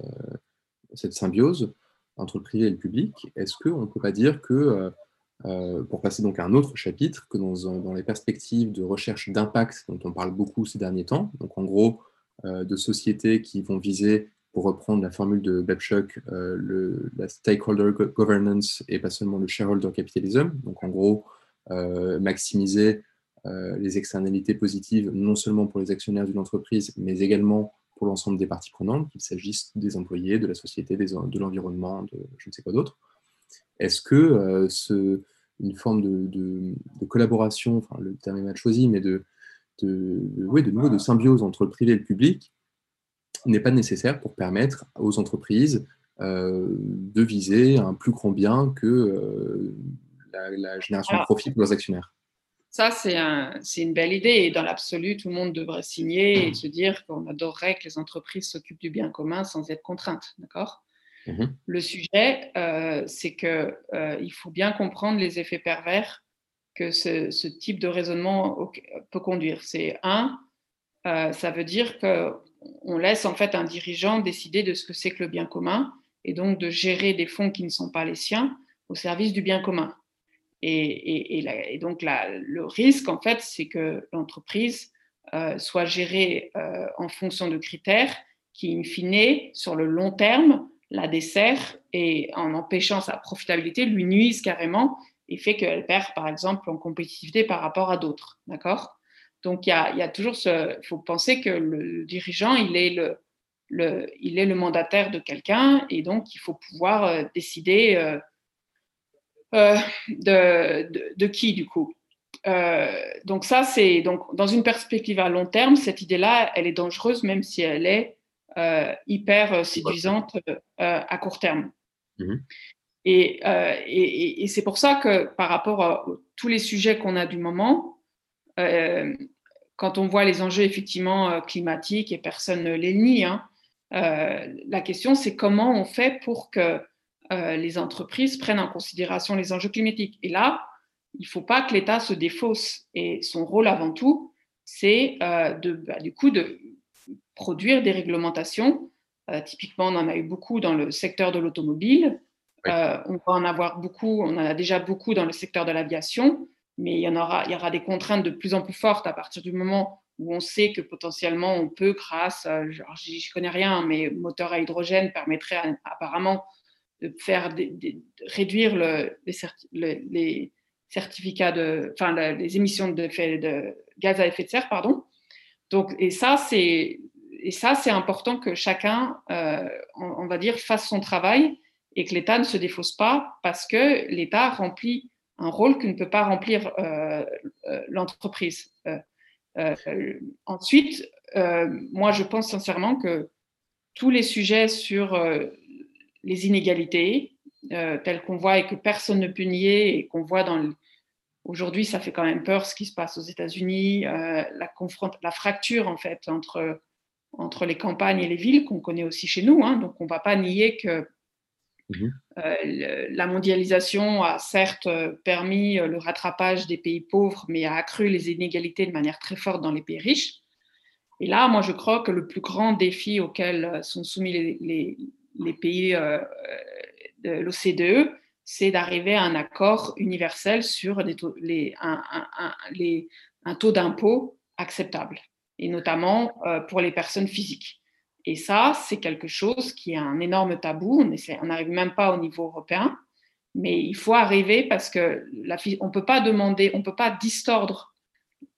symbiose entre le privé et le public, est-ce qu'on ne peut pas dire que, euh, pour passer donc à un autre chapitre, que dans, les perspectives de recherche d'impact dont on parle beaucoup ces derniers temps, donc en gros de sociétés qui vont viser, pour reprendre la formule de Babcock, le, la stakeholder governance et pas seulement le shareholder capitalism, donc en gros maximiser euh, les externalités positives, non seulement pour les actionnaires d'une entreprise, mais également pour l'ensemble des parties prenantes, qu'il s'agisse des employés, de la société, de l'environnement, de je ne sais quoi d'autre. Est-ce que euh, ce, une forme de, collaboration, enfin le terme est mal choisi, mais de, de, oui, de nouveau de symbiose entre le privé et le public n'est pas nécessaire pour permettre aux entreprises euh, de viser un plus grand bien que la, génération de profit pour leurs actionnaires? ça, c'est une belle idée. Et dans l'absolu, tout le monde devrait signer et se dire qu'on adorerait que les entreprises s'occupent du bien commun sans être contraintes. D'accord? Mhm. Le sujet, euh, c'est qu'il euh, faut bien comprendre les effets pervers que ce, type de raisonnement peut conduire. C'est un, euh, ça veut dire qu'on laisse en fait un dirigeant décider de ce que c'est que le bien commun et donc de gérer des fonds qui ne sont pas les siens au service du bien commun. Et, donc, le risque, en fait, c'est que l'entreprise euh, soit gérée en fonction de critères qui, in fine, sur le long terme, la dessert et en empêchant sa profitabilité, lui nuisent carrément et fait qu'elle perd, par exemple, en compétitivité par rapport à d'autres. D'accord? Donc, il y a, toujours ce. Il faut penser que le dirigeant, il est le, il est le mandataire de quelqu'un et donc il faut pouvoir euh, décider euh, de, de, qui du coup euh, donc ça, c'est donc dans une perspective à long terme, cette idée-là, elle est dangereuse même si elle est euh, hyper séduisante à court terme. Mhm. Et, et, et c'est pour ça que par rapport à tous les sujets qu'on a du moment, quand on voit les enjeux effectivement climatiques et personne ne les nie, hein, la question c'est comment on fait pour que euh, les entreprises prennent en considération les enjeux climatiques. Et là, il ne faut pas que l'État se défausse. Et son rôle avant tout, c'est euh, de, bah, du coup de produire des réglementations. Euh, typiquement, on en a eu beaucoup dans le secteur de l'automobile. on va en avoir beaucoup, on en a déjà beaucoup dans le secteur de l'aviation, mais il y, en aura, il y aura des contraintes de plus en plus fortes à partir du moment où on sait que potentiellement on peut, grâce, je ne connais rien, mais moteur à hydrogène permettrait apparemment de faire réduire le, les, certificats de, enfin, les émissions de, de, gaz à effet de serre, pardon. Donc, et ça, c'est et ça, c'est important que chacun, euh, on, va dire, fasse son travail et que l'État ne se défausse pas parce que l'État remplit un rôle que ne peut pas remplir euh, euh, l'entreprise. ensuite, moi, je pense sincèrement que tous les sujets sur les inégalités, tels qu'on voit et que personne ne peut nier et qu'on voit dans Aujourd'hui, ça fait quand même peur ce qui se passe aux États-Unis, la fracture en fait entre entre les campagnes et les villes, qu'on connaît aussi chez nous. Hein. donc, on ne va pas nier que mhm. euh, la mondialisation a certes permis le rattrapage des pays pauvres, mais a accru les inégalités de manière très forte dans les pays riches. Et là, moi, je crois que le plus grand défi auquel sont soumis les, pays euh, de l'OCDE, c'est d'arriver à un accord universel sur les, un taux d'impôt acceptable et notamment euh, pour les personnes physiques. Et ça, c'est quelque chose qui est un énorme tabou. On n'arrive même pas au niveau européen, mais il faut arriver parce que on ne peut pas demander, on ne peut pas distordre,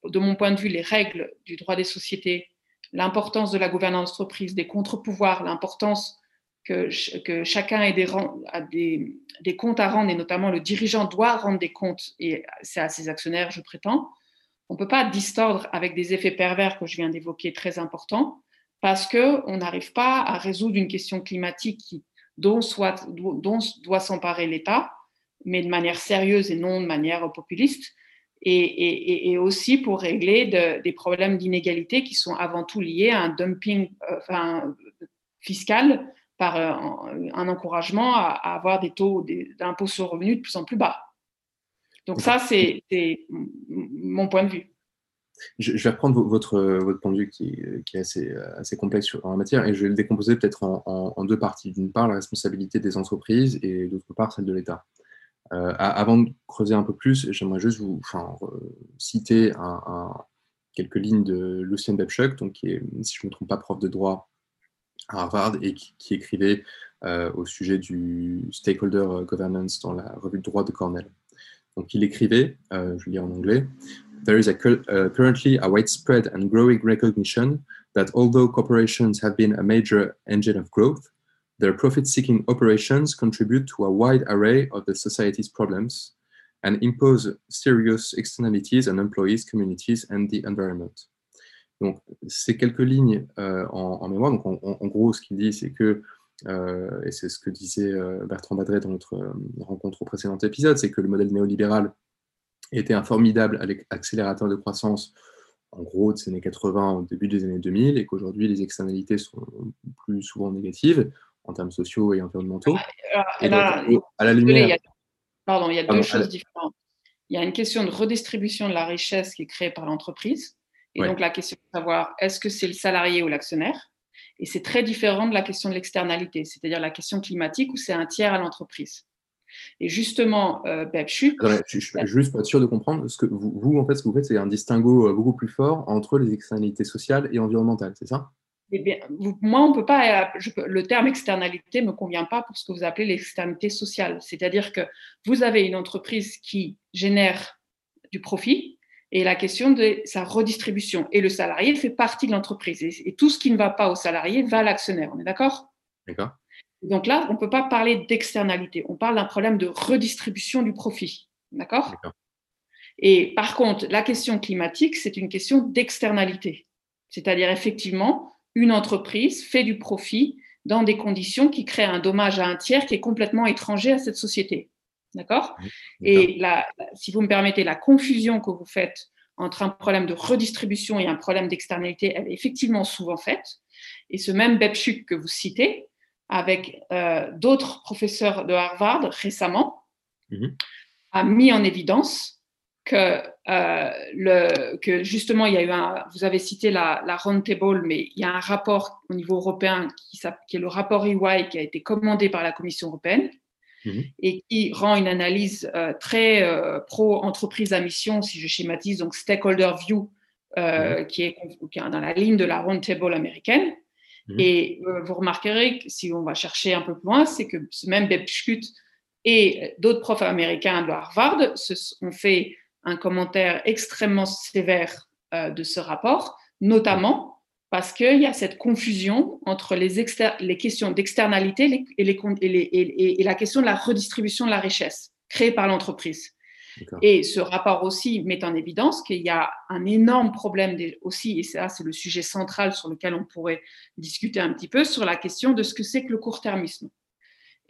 de mon point de vue, les règles du droit des sociétés, l'importance de la gouvernance d'entreprise, des contre-pouvoirs, l'importance que, chacun ait des, comptes à rendre, et notamment le dirigeant doit rendre des comptes, et c'est à ses actionnaires, je prétends on ne peut pas distordre avec des effets pervers que je viens d'évoquer très importants, parce qu'on n'arrive pas à résoudre une question climatique dont, doit s'emparer l'État, mais de manière sérieuse et non de manière populiste, et, aussi pour régler des problèmes d'inégalité qui sont avant tout liés à un dumping euh, fiscal par euh, un, encouragement à, avoir des taux d'impôt sur le revenu de plus en plus bas. Donc ça, c'est mon point de vue. Je, vais reprendre votre, votre point de vue qui, est assez, assez complexe en la matière et je vais le décomposer peut-être en, deux parties. D'une part, la responsabilité des entreprises et d'autre part, celle de l'État. Euh, avant de creuser un peu plus, j'aimerais juste vous enfin, citer un, quelques lignes de Lucien Bebchuk, donc qui est, si je ne me trompe pas, prof de droit à Harvard et qui, écrivait euh, au sujet du stakeholder governance dans la revue de droit de Cornell. Donc il écrivait, euh, je lis en anglais, There is a, uh, currently a widespread and growing recognition that although corporations have been a major engine of growth, their profit-seeking operations contribute to a wide array of the society's problems and impose serious externalities on employees, communities, and the environment. Donc, ces quelques lignes euh, en, en, mémoire. Donc, en, en gros, ce qu'il dit, c'est que euh, et c'est ce que disait euh, Bertrand Badret dans notre euh, rencontre au précédent épisode, c'est que le modèle néolibéral était un formidable accélérateur de croissance en gros des années 80 au début des années 2000 et qu'aujourd'hui les externalités sont plus souvent négatives en termes sociaux et environnementaux. Ah, et donc, à la lumière... Il y a, pardon, il y a deux choses différentes. Il y a une question de redistribution de la richesse qui est créée par l'entreprise et donc la question de savoir est-ce que c'est le salarié ou l'actionnaire? Et c'est très différent de la question de l'externalité, c'est-à-dire la question climatique où c'est un tiers à l'entreprise. Et justement, euh, je, je, suis juste pas sûr de comprendre. Ce que vous, vous en fait, ce que vous faites, c'est un distinguo euh, beaucoup plus fort entre les externalités sociales et environnementales, c'est ça? Eh bien, moi, on peut pas. le terme externalité me convient pas pour ce que vous appelez l'externalité sociale. C'est-à-dire que vous avez une entreprise qui génère du profit, et la question de sa redistribution. Et le salarié fait partie de l'entreprise. Et, tout ce qui ne va pas au salarié va à l'actionnaire. On est d'accord? D'accord. Donc là, on ne peut pas parler d'externalité. On parle d'un problème de redistribution du profit. D'accord Et par contre, la question climatique, c'est une question d'externalité. C'est-à-dire, effectivement, une entreprise fait du profit dans des conditions qui créent un dommage à un tiers qui est complètement étranger à cette société. D'accord? Et si vous me permettez, la confusion que vous faites entre un problème de redistribution et un problème d'externalité, elle est effectivement souvent faite. Et ce même Bebchuk que vous citez, avec euh, d'autres professeurs de Harvard récemment, mhm. a mis en évidence que, euh, le, que justement, il y a eu un, vous avez cité la, la Roundtable, mais il y a un rapport au niveau européen qui, qui est le rapport EY qui a été commandé par la Commission européenne, Mhm. et qui rend une analyse euh, très euh, pro-entreprise à mission, si je schématise, donc stakeholder view euh, qui, est, dans la ligne de la round table américaine. Mhm. Et vous remarquerez que si on va chercher un peu plus loin, c'est que ce même Bebschut et d'autres profs américains de Harvard ont fait un commentaire extrêmement sévère de ce rapport, notamment parce qu'il y a cette confusion entre les, les questions d'externalité et, et, et, la question de la redistribution de la richesse créée par l'entreprise. Et ce rapport aussi met en évidence qu'il y a un énorme problème aussi, et ça c'est le sujet central sur lequel on pourrait discuter un petit peu, sur la question de ce que c'est que le court-termisme.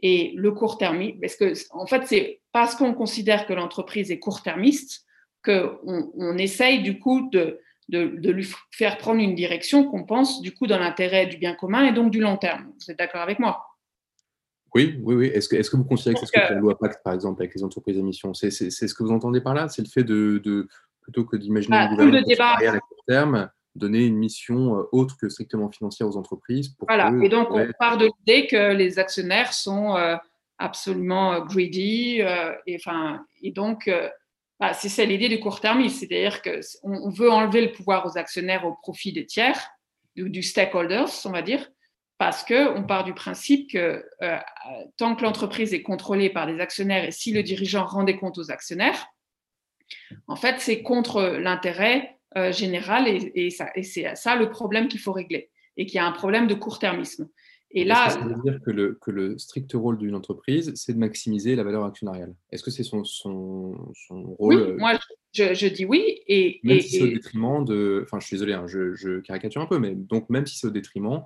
Et le court-termisme, parce que en fait c'est parce qu'on considère que l'entreprise est court-termiste qu'on on essaye du coup de, de, lui faire prendre une direction qu'on pense du coup dans l'intérêt du bien commun et donc du long terme. Vous êtes d'accord avec moi? Oui, oui, oui. Est-ce que, est que, vous considérez que c'est ce que la loi Pacte, par exemple, avec les entreprises d'émission c'est, ce que vous entendez par là? C'est le fait de, plutôt que d'imaginer bah, un gouvernement à court terme, donner une mission euh, autre que strictement financière aux entreprises. voilà, et donc on part de l'idée que les actionnaires sont euh, absolument euh, greedy, et, enfin, et donc bah, c'est ça l'idée du court-termisme, c'est-à-dire qu'on veut enlever le pouvoir aux actionnaires au profit des tiers, du, stakeholders, on va dire, parce qu'on part du principe que euh, tant que l'entreprise est contrôlée par des actionnaires et si le dirigeant rend des comptes aux actionnaires, en fait, c'est contre l'intérêt euh, général et, et c'est ça le problème qu'il faut régler et qu'il y a un problème de court-termisme. Et là, ça veut dire que le, que le strict rôle d'une entreprise, c'est de maximiser la valeur actionnariale? Est-ce que c'est son, son, son, rôle Oui, moi je, je, dis oui. Et, même si c'est au détriment de. Enfin, je suis désolé, hein, je, je, caricature un peu, mais donc même si c'est au détriment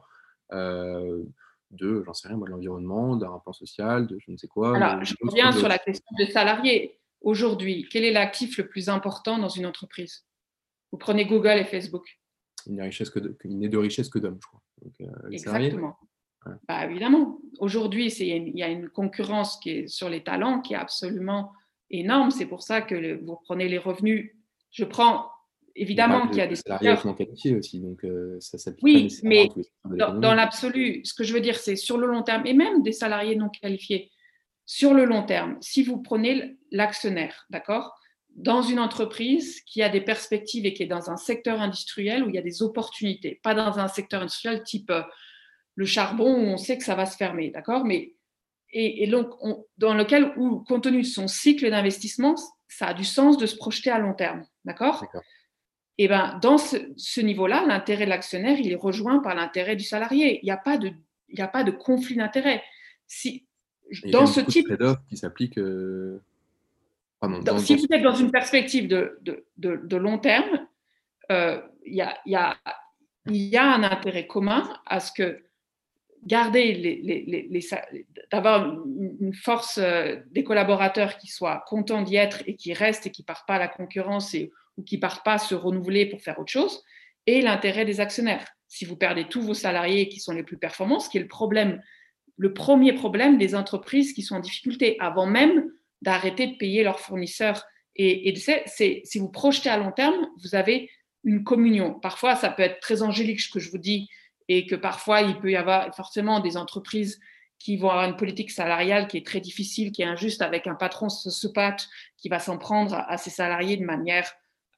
euh, de, j'en sais rien, moi, de l'environnement, d'un rapport social, de je ne sais quoi. Alors, je reviens sur la question des salariés. Aujourd'hui, quel est l'actif le plus important dans une entreprise? Vous prenez Google et Facebook. Il n'est de, richesse que d'hommes, je crois. Donc, euh, Exactement. Bah, évidemment. Aujourd'hui, il y a une concurrence qui est sur les talents qui est absolument énorme. C'est pour ça que vous prenez les revenus. Je prends évidemment qu'il y a des salariés qualifiés aussi, donc euh, ça s'applique. Oui, mais dans, dans l'absolu, ce que je veux dire, c'est sur le long terme, et même des salariés non qualifiés, sur le long terme, si vous prenez l'actionnaire, d'accord, dans une entreprise qui a des perspectives et qui est dans un secteur industriel où il y a des opportunités, pas dans un secteur industriel type euh, le charbon, on sait que ça va se fermer, d'accord? Mais et, donc, dans lequel, où, compte tenu de son cycle d'investissement, ça a du sens de se projeter à long terme, d'accord? Et eh ben, dans ce, niveau-là, l'intérêt de l'actionnaire, il est rejoint par l'intérêt du salarié. Il n'y a pas de, il a pas de conflit d'intérêt. Si, dans ce type qui s'applique. Euh, si vous êtes dans une perspective de, de, de, long terme, euh, il y, a, y, a, y a un intérêt commun à ce que garder les, d'avoir une force euh, des collaborateurs qui soient contents d'y être et qui restent et qui ne partent pas à la concurrence et, ou qui ne partent pas se renouveler pour faire autre chose, et l'intérêt des actionnaires. Si vous perdez tous vos salariés qui sont les plus performants, ce qui est le problème, le premier problème des entreprises qui sont en difficulté, avant même d'arrêter de payer leurs fournisseurs. Et, et c'est, si vous projetez à long terme, vous avez une communion. Parfois, ça peut être très angélique ce que je vous dis, et que parfois il peut y avoir forcément des entreprises qui vont avoir une politique salariale qui est très difficile, qui est injuste, avec un patron sociopathe qui va s'en prendre à, ses salariés de manière,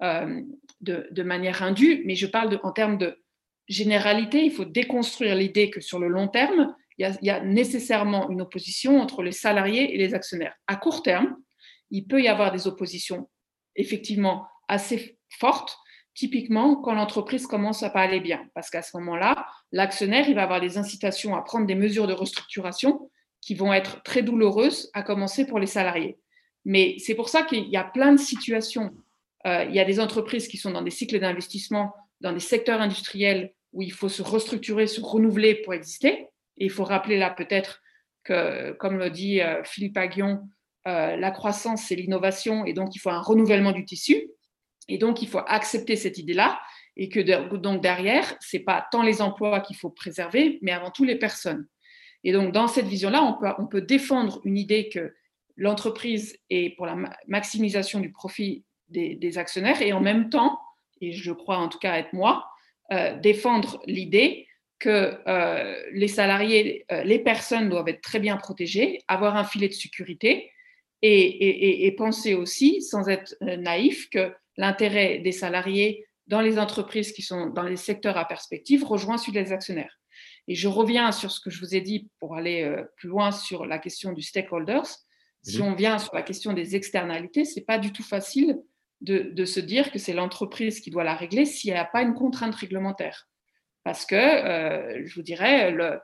euh, de, manière indue. Mais je parle en termes de généralité, il faut déconstruire l'idée que sur le long terme, il y, a, nécessairement une opposition entre les salariés et les actionnaires. À court terme, il peut y avoir des oppositions effectivement assez fortes, typiquement quand l'entreprise commence à pas aller bien. Parce qu'à ce moment-là, l'actionnaire, il va avoir des incitations à prendre des mesures de restructuration qui vont être très douloureuses, à commencer pour les salariés. Mais c'est pour ça qu'il y a plein de situations. Euh, il y a des entreprises qui sont dans des cycles d'investissement, dans des secteurs industriels où il faut se restructurer, se renouveler pour exister. Et il faut rappeler là peut-être que, comme le dit euh, Philippe Aguillon, euh, la croissance, c'est l'innovation, et donc il faut un renouvellement du tissu. Et donc, il faut accepter cette idée-là et que donc derrière, c'est pas tant les emplois qu'il faut préserver, mais avant tout les personnes. Et donc, dans cette vision-là, on peut, on peut défendre une idée que l'entreprise est pour la maximisation du profit des, actionnaires et en même temps, et je crois en tout cas être moi, euh, défendre l'idée que euh, les salariés, euh, les personnes doivent être très bien protégées, avoir un filet de sécurité et penser aussi, sans être naïf, que l'intérêt des salariés dans les entreprises qui sont dans les secteurs à perspective rejoint celui des actionnaires. Et je reviens sur ce que je vous ai dit pour aller euh, plus loin sur la question du stakeholders. Si on vient sur la question des externalités, c'est pas du tout facile de, se dire que c'est l'entreprise qui doit la régler s'il n'y a pas une contrainte réglementaire. Parce que, euh, je vous dirais, le,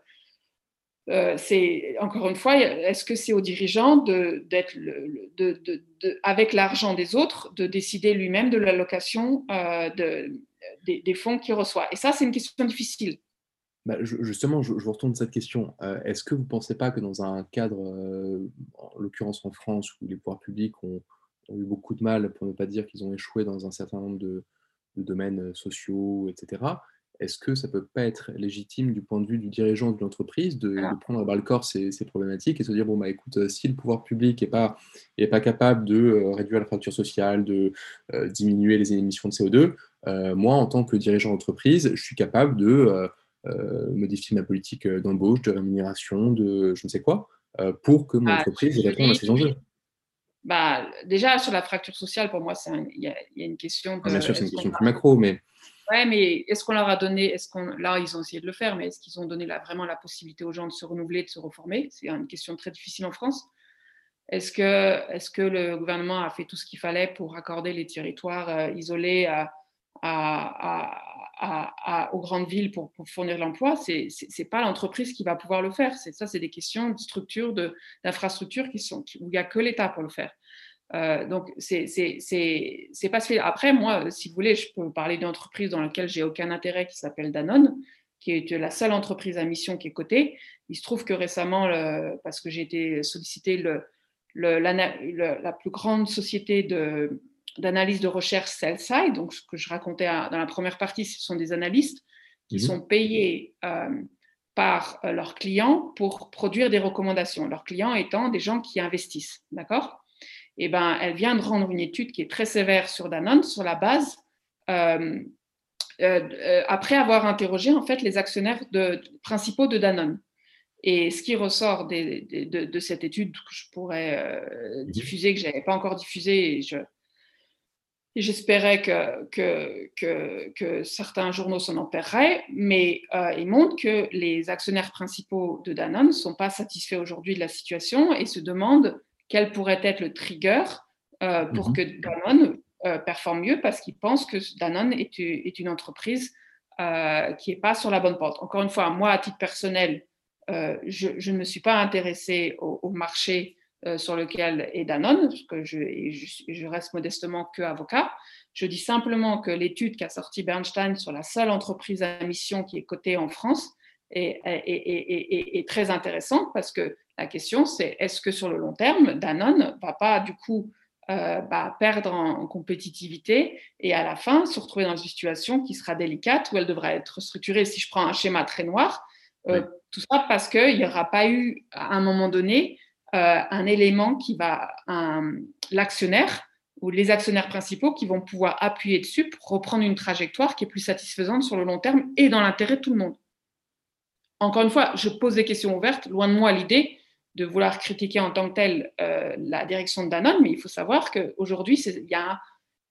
euh, c'est encore une fois, est-ce que c'est au dirigeant de, d'être avec l'argent des autres, de décider lui-même de l'allocation euh, des, fonds qu'il reçoit? Et ça, c'est une question difficile. Bah, justement, je, vous retourne cette question. Euh, est-ce que vous ne pensez pas que dans un cadre, en l'occurrence en France, où les pouvoirs publics ont, eu beaucoup de mal, pour ne pas dire qu'ils ont échoué dans un certain nombre de domaines sociaux, etc., est-ce que ça ne peut pas être légitime du point de vue du dirigeant de l'entreprise de, prendre à bras le corps ces, problématiques et se dire bon bah écoute euh, si le pouvoir public n'est pas est pas capable de euh, réduire la fracture sociale, de euh, diminuer les émissions de CO2, moi en tant que dirigeant d'entreprise, je suis capable de modifier ma politique d'embauche, de rémunération, de je ne sais quoi, pour que mon bah, entreprise réponde à ces enjeux. Bah, déjà, sur la fracture sociale, pour moi, il y, a une question. De, bien sûr, c'est une question plus macro, mais Ouais, mais est-ce qu'on leur a donné, est-ce qu'on, là, ils ont essayé de le faire, mais est-ce qu'ils ont donné vraiment la possibilité aux gens de se renouveler, de se reformer? C'est une question très difficile en France. Est-ce que, est que le gouvernement a fait tout ce qu'il fallait pour accorder les territoires euh, isolés aux grandes villes pour, fournir l'emploi? C'est n'est pas l'entreprise qui va pouvoir le faire. Ça, c'est des questions de structure, d'infrastructure où il n'y a que l'État pour le faire. Euh, donc, c'est pas fait. Après, moi, si vous voulez, je peux vous parler d'une entreprise dans laquelle j'ai aucun intérêt qui s'appelle Danone, qui est la seule entreprise à mission qui est cotée. Il se trouve que récemment, parce que j'ai été sollicité le, la plus grande société d'analyse de, recherche Cellside, donc ce que je racontais dans la première partie, ce sont des analystes qui mmh sont payés euh, par euh, leurs clients pour produire des recommandations. Leurs clients étant des gens qui investissent, d'accord? Eh ben, elle vient de rendre une étude qui est très sévère sur Danone sur la base, euh, euh, euh, après avoir interrogé en fait les actionnaires de, principaux de Danone. Et ce qui ressort de, cette étude que je pourrais diffuser, que je n'avais pas encore diffusée, et je, J'espérais que, que, que, certains journaux s'en empêreraient, mais il montre que les actionnaires principaux de Danone ne sont pas satisfaits aujourd'hui de la situation et se demandent quel pourrait être le trigger euh, pour mhm. que Danone euh, performe mieux parce qu'ils pensent que Danone est, est une entreprise euh, qui n'est pas sur la bonne porte. Encore une fois, moi, à titre personnel, je, ne me suis pas intéressée au, marché sur lequel est Danone, parce que je, je, reste modestement que avocat. Je dis simplement que l'étude qu'a sorti Bernstein sur la seule entreprise à mission qui est cotée en France est, est, est très intéressante parce que la question, c'est est-ce que sur le long terme, Danone va pas du coup euh, bah, perdre en, compétitivité et à la fin se retrouver dans une situation qui sera délicate où elle devra être structurée. Si je prends un schéma très noir, euh, tout ça parce qu'il n'y aura pas eu à un moment donné euh, un élément qui va, l'actionnaire ou les actionnaires principaux qui vont pouvoir appuyer dessus pour reprendre une trajectoire qui est plus satisfaisante sur le long terme et dans l'intérêt de tout le monde. Encore une fois, je pose des questions ouvertes. Loin de moi l'idée de vouloir critiquer en tant que tel euh, la direction de Danone, mais il faut savoir qu'aujourd'hui, il y a,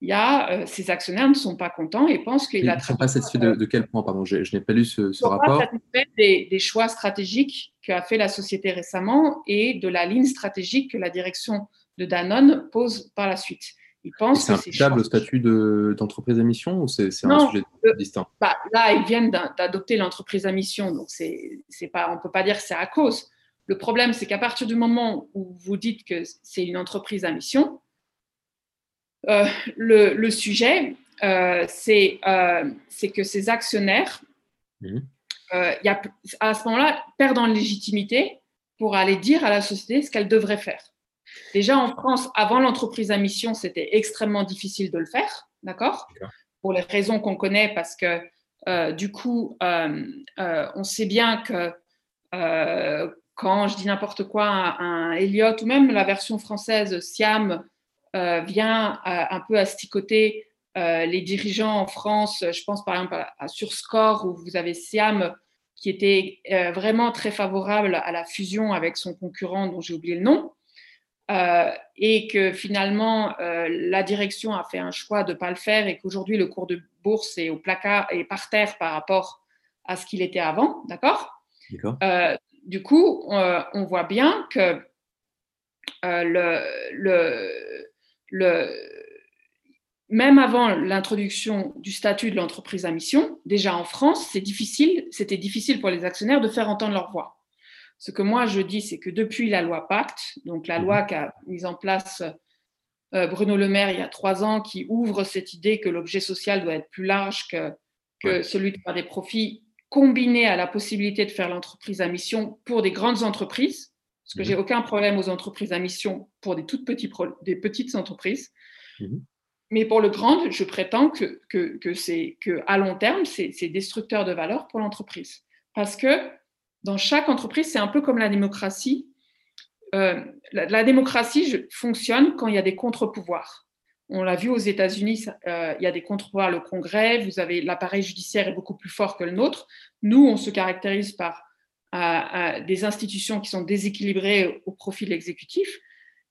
y a euh, ces actionnaires ne sont pas contents et pensent qu'il a. Ils ne sont pas satisfaits de, quel point Pardon, je, n'ai pas lu ce, ce rapport. Pas des, des choix stratégiques qu'a fait la société récemment et de la ligne stratégique que la direction de Danone pose par la suite. Ils pensent c'est imputable au statut d'entreprise à mission ou c'est un sujet distinct? bah, Là, ils viennent d'adopter l'entreprise à mission, donc c'est pas, on ne peut pas dire que c'est à cause. Le problème, c'est qu'à partir du moment où vous dites que c'est une entreprise à mission, euh, le, sujet, euh, euh, c'est que ces actionnaires, mmh. y a, à ce moment-là, perdent en légitimité pour aller dire à la société ce qu'elle devrait faire. Déjà en France, avant l'entreprise à mission, c'était extrêmement difficile de le faire, d'accord? Pour les raisons qu'on connaît, parce que du coup, on sait bien que quand je dis n'importe quoi, un, Elliott ou même la version française Siam euh, vient euh, un peu asticoter euh, les dirigeants en France. Je pense par exemple à, Surscore où vous avez Siam qui était vraiment très favorable à la fusion avec son concurrent dont j'ai oublié le nom. euh, et que finalement euh, la direction a fait un choix de ne pas le faire et qu'aujourd'hui le cours de bourse est au placard et par terre par rapport à ce qu'il était avant, d'accord euh, Du coup, on voit bien que le, le, le, même avant l'introduction du statut de l'entreprise à mission, déjà en France, c'est difficile, c'était difficile pour les actionnaires de faire entendre leur voix. Ce que moi je dis, c'est que depuis la loi Pacte, donc la loi mhm. qu'a mise en place euh, Bruno Le Maire il y a trois ans, qui ouvre cette idée que l'objet social doit être plus large que, que celui de faire des profits, combiné à la possibilité de faire l'entreprise à mission pour des grandes entreprises, parce que j'ai mhm. aucun problème aux entreprises à mission pour des toutes petites, des petites entreprises. Mhm. Mais pour le grand, je prétends que, que, que, que à long terme, c'est destructeur de valeur pour l'entreprise. Parce que dans chaque entreprise, c'est un peu comme la démocratie. Euh, la, démocratie fonctionne quand il y a des contre-pouvoirs. On l'a vu aux États-Unis, euh, il y a des contre-pouvoirs, le Congrès, vous avez l'appareil judiciaire est beaucoup plus fort que le nôtre. Nous, on se caractérise par euh, des institutions qui sont déséquilibrées au profit de l'exécutif.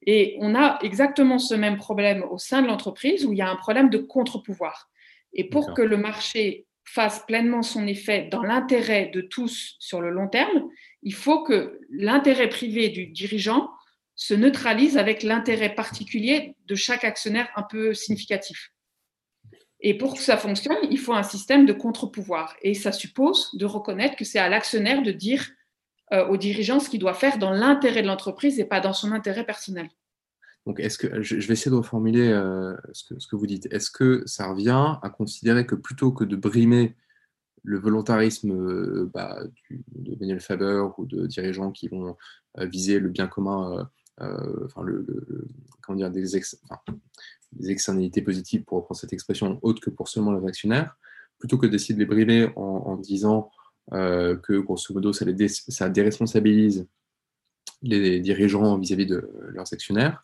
Et on a exactement ce même problème au sein de l'entreprise où il y a un problème de contre-pouvoir. Et pour que le marché fasse pleinement son effet dans l'intérêt de tous sur le long terme, il faut que l'intérêt privé du dirigeant se neutralise avec l'intérêt particulier de chaque actionnaire un peu significatif. Et pour que ça fonctionne, il faut un système de contre-pouvoir. Et ça suppose de reconnaître que c'est à l'actionnaire de dire euh, au dirigeant ce qu'il doit faire dans l'intérêt de l'entreprise et pas dans son intérêt personnel. Donc, est-ce que je vais essayer de reformuler euh, ce, que, vous dites. Est-ce que ça revient à considérer que plutôt que de brimer le volontarisme euh, bah, de Daniel Faber ou de dirigeants qui vont viser le bien commun, enfin, le, comment dire, des, externalités positives, pour reprendre cette expression, autre que pour seulement les actionnaires, plutôt que d'essayer de les brimer en, disant que, grosso modo, ça, les déresponsabilise les dirigeants vis-à-vis -vis de leurs actionnaires,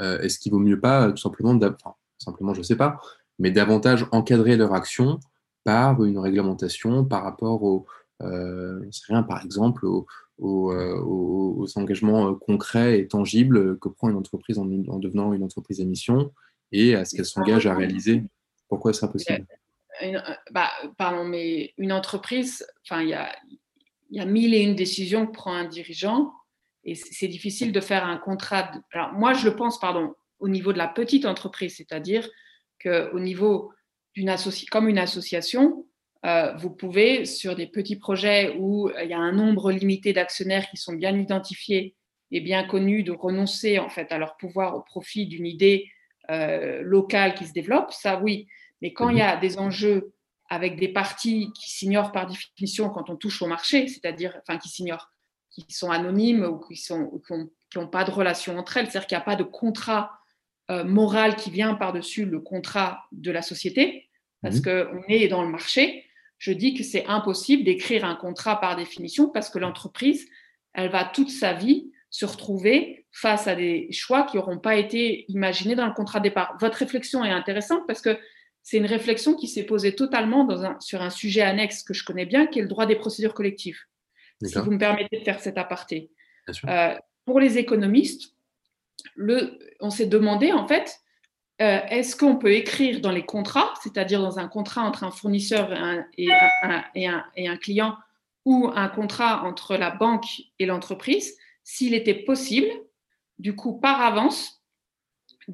euh, est-ce qu'il vaut mieux pas tout simplement, enfin, simplement je ne sais pas, mais davantage encadrer leur action par une réglementation par rapport au, euh, rien, par exemple, aux, euh, engagements concrets et tangibles que prend une entreprise en, devenant une entreprise à mission et à ce qu'elle s'engage à réaliser. Pourquoi c'est impossible bah, Pardon, mais une entreprise, enfin, il y a, y a mille et une décisions que prend un dirigeant et c'est difficile de faire un contrat. Alors, moi, je le pense, pardon, au niveau de la petite entreprise, c'est-à-dire qu'au niveau d'une association, comme une association, euh, vous pouvez, sur des petits projets où il y a un nombre limité d'actionnaires qui sont bien identifiés et bien connus, de renoncer en fait à leur pouvoir au profit d'une idée euh, locale qui se développe, ça oui. Mais quand il y a des enjeux avec des parties qui s'ignorent par définition quand on touche au marché, c'est-à-dire, enfin, qui s'ignorent, qui sont anonymes ou qui n'ont pas de relation entre elles, c'est-à-dire qu'il n'y a pas de contrat euh, moral qui vient par-dessus le contrat de la société, parce mhm. qu'on est dans le marché. Je dis que c'est impossible d'écrire un contrat par définition parce que l'entreprise, elle va toute sa vie se retrouver face à des choix qui n'auront pas été imaginés dans le contrat de départ. Votre réflexion est intéressante parce que c'est une réflexion qui s'est posée totalement dans un, sur un sujet annexe que je connais bien, qui est le droit des procédures collectives si vous me permettez de faire cet aparté. Euh, pour les économistes, le, on s'est demandé en fait, euh, est-ce qu'on peut écrire dans les contrats, c'est-à-dire dans un contrat entre un fournisseur et un, client, ou un contrat entre la banque et l'entreprise, s'il était possible, du coup, par avance,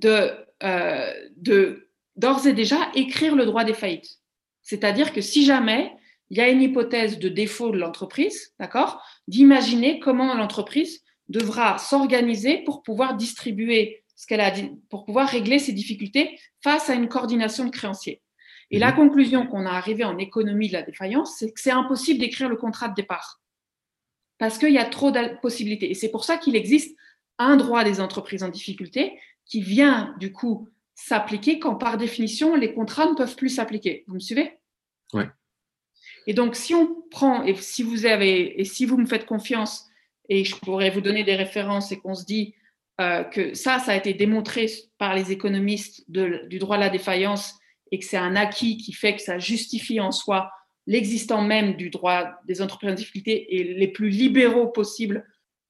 euh, de d'ores et déjà écrire le droit des faillites? C'est-à-dire que si jamais il y a une hypothèse de défaut de l'entreprise, d'accord D'imaginer comment l'entreprise devra s'organiser pour pouvoir distribuer ce qu'elle a dit, pour pouvoir régler ses difficultés face à une coordination de créanciers. Et la mhm. conclusion qu'on a arrivée en économie de la défaillance, c'est que c'est impossible d'écrire le contrat de départ parce qu'il y a trop de possibilités. Et c'est pour ça qu'il existe un droit des entreprises en difficulté qui vient du coup s'appliquer quand par définition les contrats ne peuvent plus s'appliquer. Vous me suivez? Oui. Et donc, si on prend, et si vous avez, et si vous me faites confiance, et je pourrais vous donner des références et qu'on se dit euh, que ça, ça a été démontré par les économistes du droit à la défaillance et que c'est un acquis qui fait que ça justifie en soi l'existant même du droit des entreprises en difficulté et les plus libéraux possibles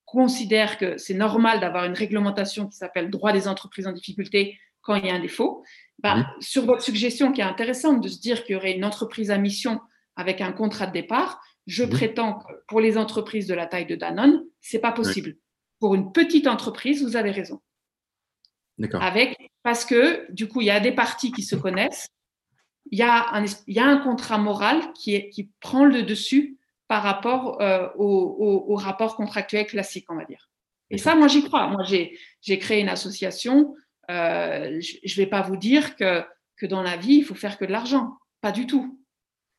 considère que c'est normal d'avoir une réglementation qui s'appelle droit des entreprises en difficulté quand il y a un défaut. Bah, sur votre suggestion qui est intéressante de se dire qu'il y aurait une entreprise à mission avec un contrat de départ, je prétends que pour les entreprises de la taille de Danone, c'est pas possible. Pour une petite entreprise, vous avez raison. D'accord. Avec parce que du coup, il y a des parties qui se connaissent, il y a un, il y a un contrat moral qui, est, qui prend le dessus par rapport euh, au, au, rapport contractuel classique, on va dire. Et ça, moi, j'y crois. Moi, j'ai créé une association. Euh, je ne vais pas vous dire que, que dans la vie, il faut faire que de l'argent. Pas du tout.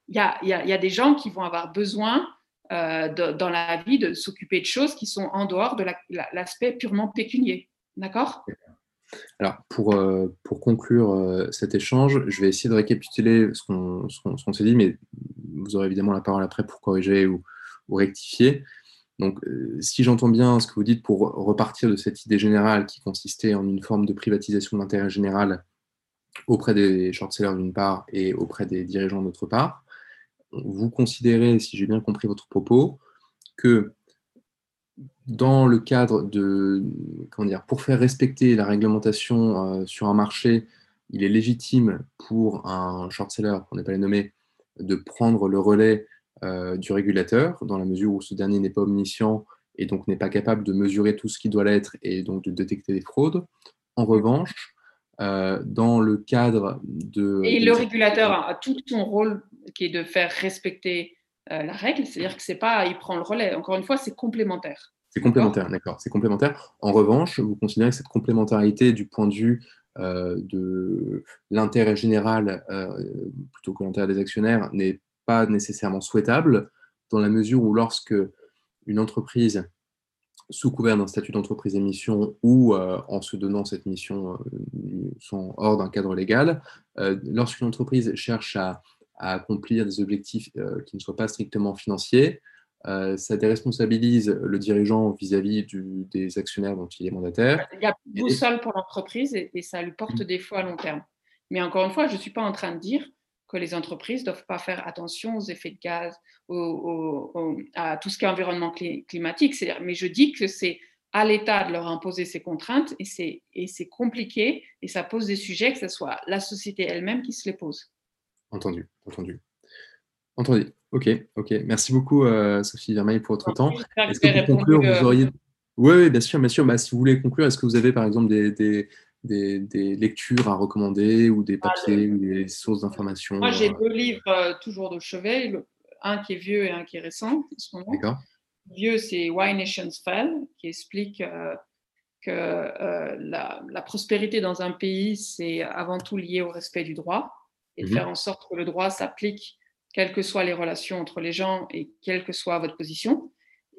Il y a, y, a, y a, des gens qui vont avoir besoin de, dans la vie de s'occuper de choses qui sont en dehors de l'aspect purement pécunier. D'accord? Alors, pour, euh, pour conclure euh, cet échange, je vais essayer de récapituler ce qu'on s'est dit, mais vous aurez évidemment la parole après pour corriger ou, rectifier. Donc, euh, si j'entends bien ce que vous dites pour repartir de cette idée générale qui consistait en une forme de privatisation de l'intérêt général auprès des short-sellers d'une part et auprès des dirigeants d'autre part, vous considérez, si j'ai bien compris votre propos, que dans le cadre de, comment dire, pour faire respecter la réglementation euh, sur un marché, il est légitime pour un short-seller, pour ne pas les nommer, de prendre le relais euh, du régulateur, dans la mesure où ce dernier n'est pas omniscient et donc n'est pas capable de mesurer tout ce qui doit l'être et donc de détecter des fraudes. En revanche, euh, dans le cadre de... Et le régulateur a tout son rôle qui est de faire respecter la règle, c'est-à-dire que c'est pas, il prend le relais. Encore une fois, c'est complémentaire. C'est complémentaire, d'accord. C'est complémentaire. En revanche, vous considérez que cette complémentarité du point de vue euh, de l'intérêt général euh, plutôt que l'intérêt des actionnaires n'est pas nécessairement souhaitable dans la mesure où lorsque une entreprise sous couvert d'un statut d'entreprise émission ou euh, en se donnant cette mission sont hors d'un cadre légal, lorsqu'une entreprise cherche à, à, accomplir des objectifs qui ne soient pas strictement financiers, euh, ça déresponsabilise le dirigeant vis-à-vis des actionnaires dont il est mandataire. Il y a boussole pour l'entreprise et, ça lui porte mmh. des fois à long terme. Mais encore une fois, je ne suis pas en train de dire que les entreprises ne doivent pas faire attention aux effets de gaz, à tout ce qui est environnement climatique. Mais je dis que c'est à l'État de leur imposer ces contraintes et c'est compliqué et ça pose des sujets que ce soit la société elle-même qui se les pose. Entendu, entendu. Entendu. Ok, ok. Merci beaucoup, euh, Sophie Vermeil, pour votre temps. Est-ce que pour conclure, vous euh, auriez. Oui, bien sûr, bien sûr. Bah, si vous voulez conclure, est-ce que vous avez, par exemple, des, des, des, lectures à recommander ou des papiers ou des sources d'informations Moi, j'ai euh? deux livres toujours de chevet, un qui est vieux et un qui est récent en ce moment. D'accord. Vieux, c'est Why Nations Fell, qui explique que la, la, prospérité dans un pays, c'est avant tout lié au respect du droit et de mmh faire en sorte que le droit s'applique quelles que soient les relations entre les gens et quelle que soit votre position.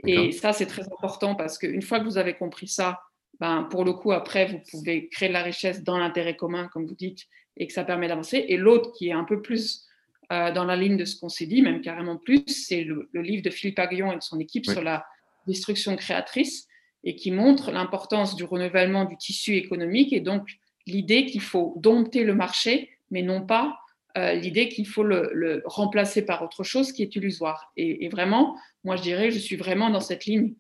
Et ça, c'est très important parce qu'une fois que vous avez compris ça, ben, pour le coup, après, vous pouvez créer de la richesse dans l'intérêt commun, comme vous dites, et que ça permet d'avancer. Et l'autre, qui est un peu plus euh, dans la ligne de ce qu'on s'est dit, même carrément plus, c'est le, livre de Philippe Aguillon et de son équipe sur la destruction créatrice et qui montre l'importance du renouvellement du tissu économique et donc l'idée qu'il faut dompter le marché, mais non pas euh, l'idée qu'il faut le, remplacer par autre chose qui est illusoire. Et, vraiment, moi je dirais, je suis vraiment dans cette ligne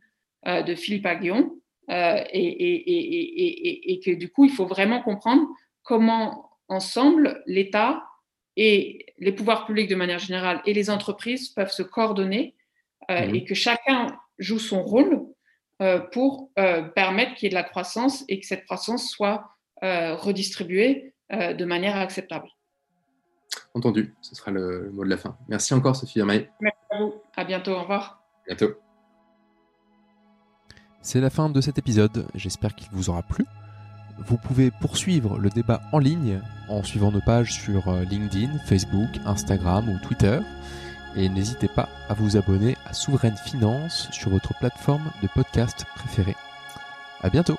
euh, de Philippe Aguillon euh, et, et, que du coup, il faut vraiment comprendre comment ensemble l'État et les pouvoirs publics de manière générale et les entreprises peuvent se coordonner mmh et que chacun joue son rôle pour permettre qu'il y ait de la croissance et que cette croissance soit redistribuée de manière acceptable. Entendu, ce sera le mot de la fin. Merci encore, Sophie Hermaille. Merci à vous. À bientôt. Au revoir. À bientôt. C'est la fin de cet épisode. J'espère qu'il vous aura plu. Vous pouvez poursuivre le débat en ligne en suivant nos pages sur euh, LinkedIn, Facebook, Instagram ou Twitter. Et n'hésitez pas à vous abonner à Souveraine Finance sur votre plateforme de podcast préférée. À bientôt!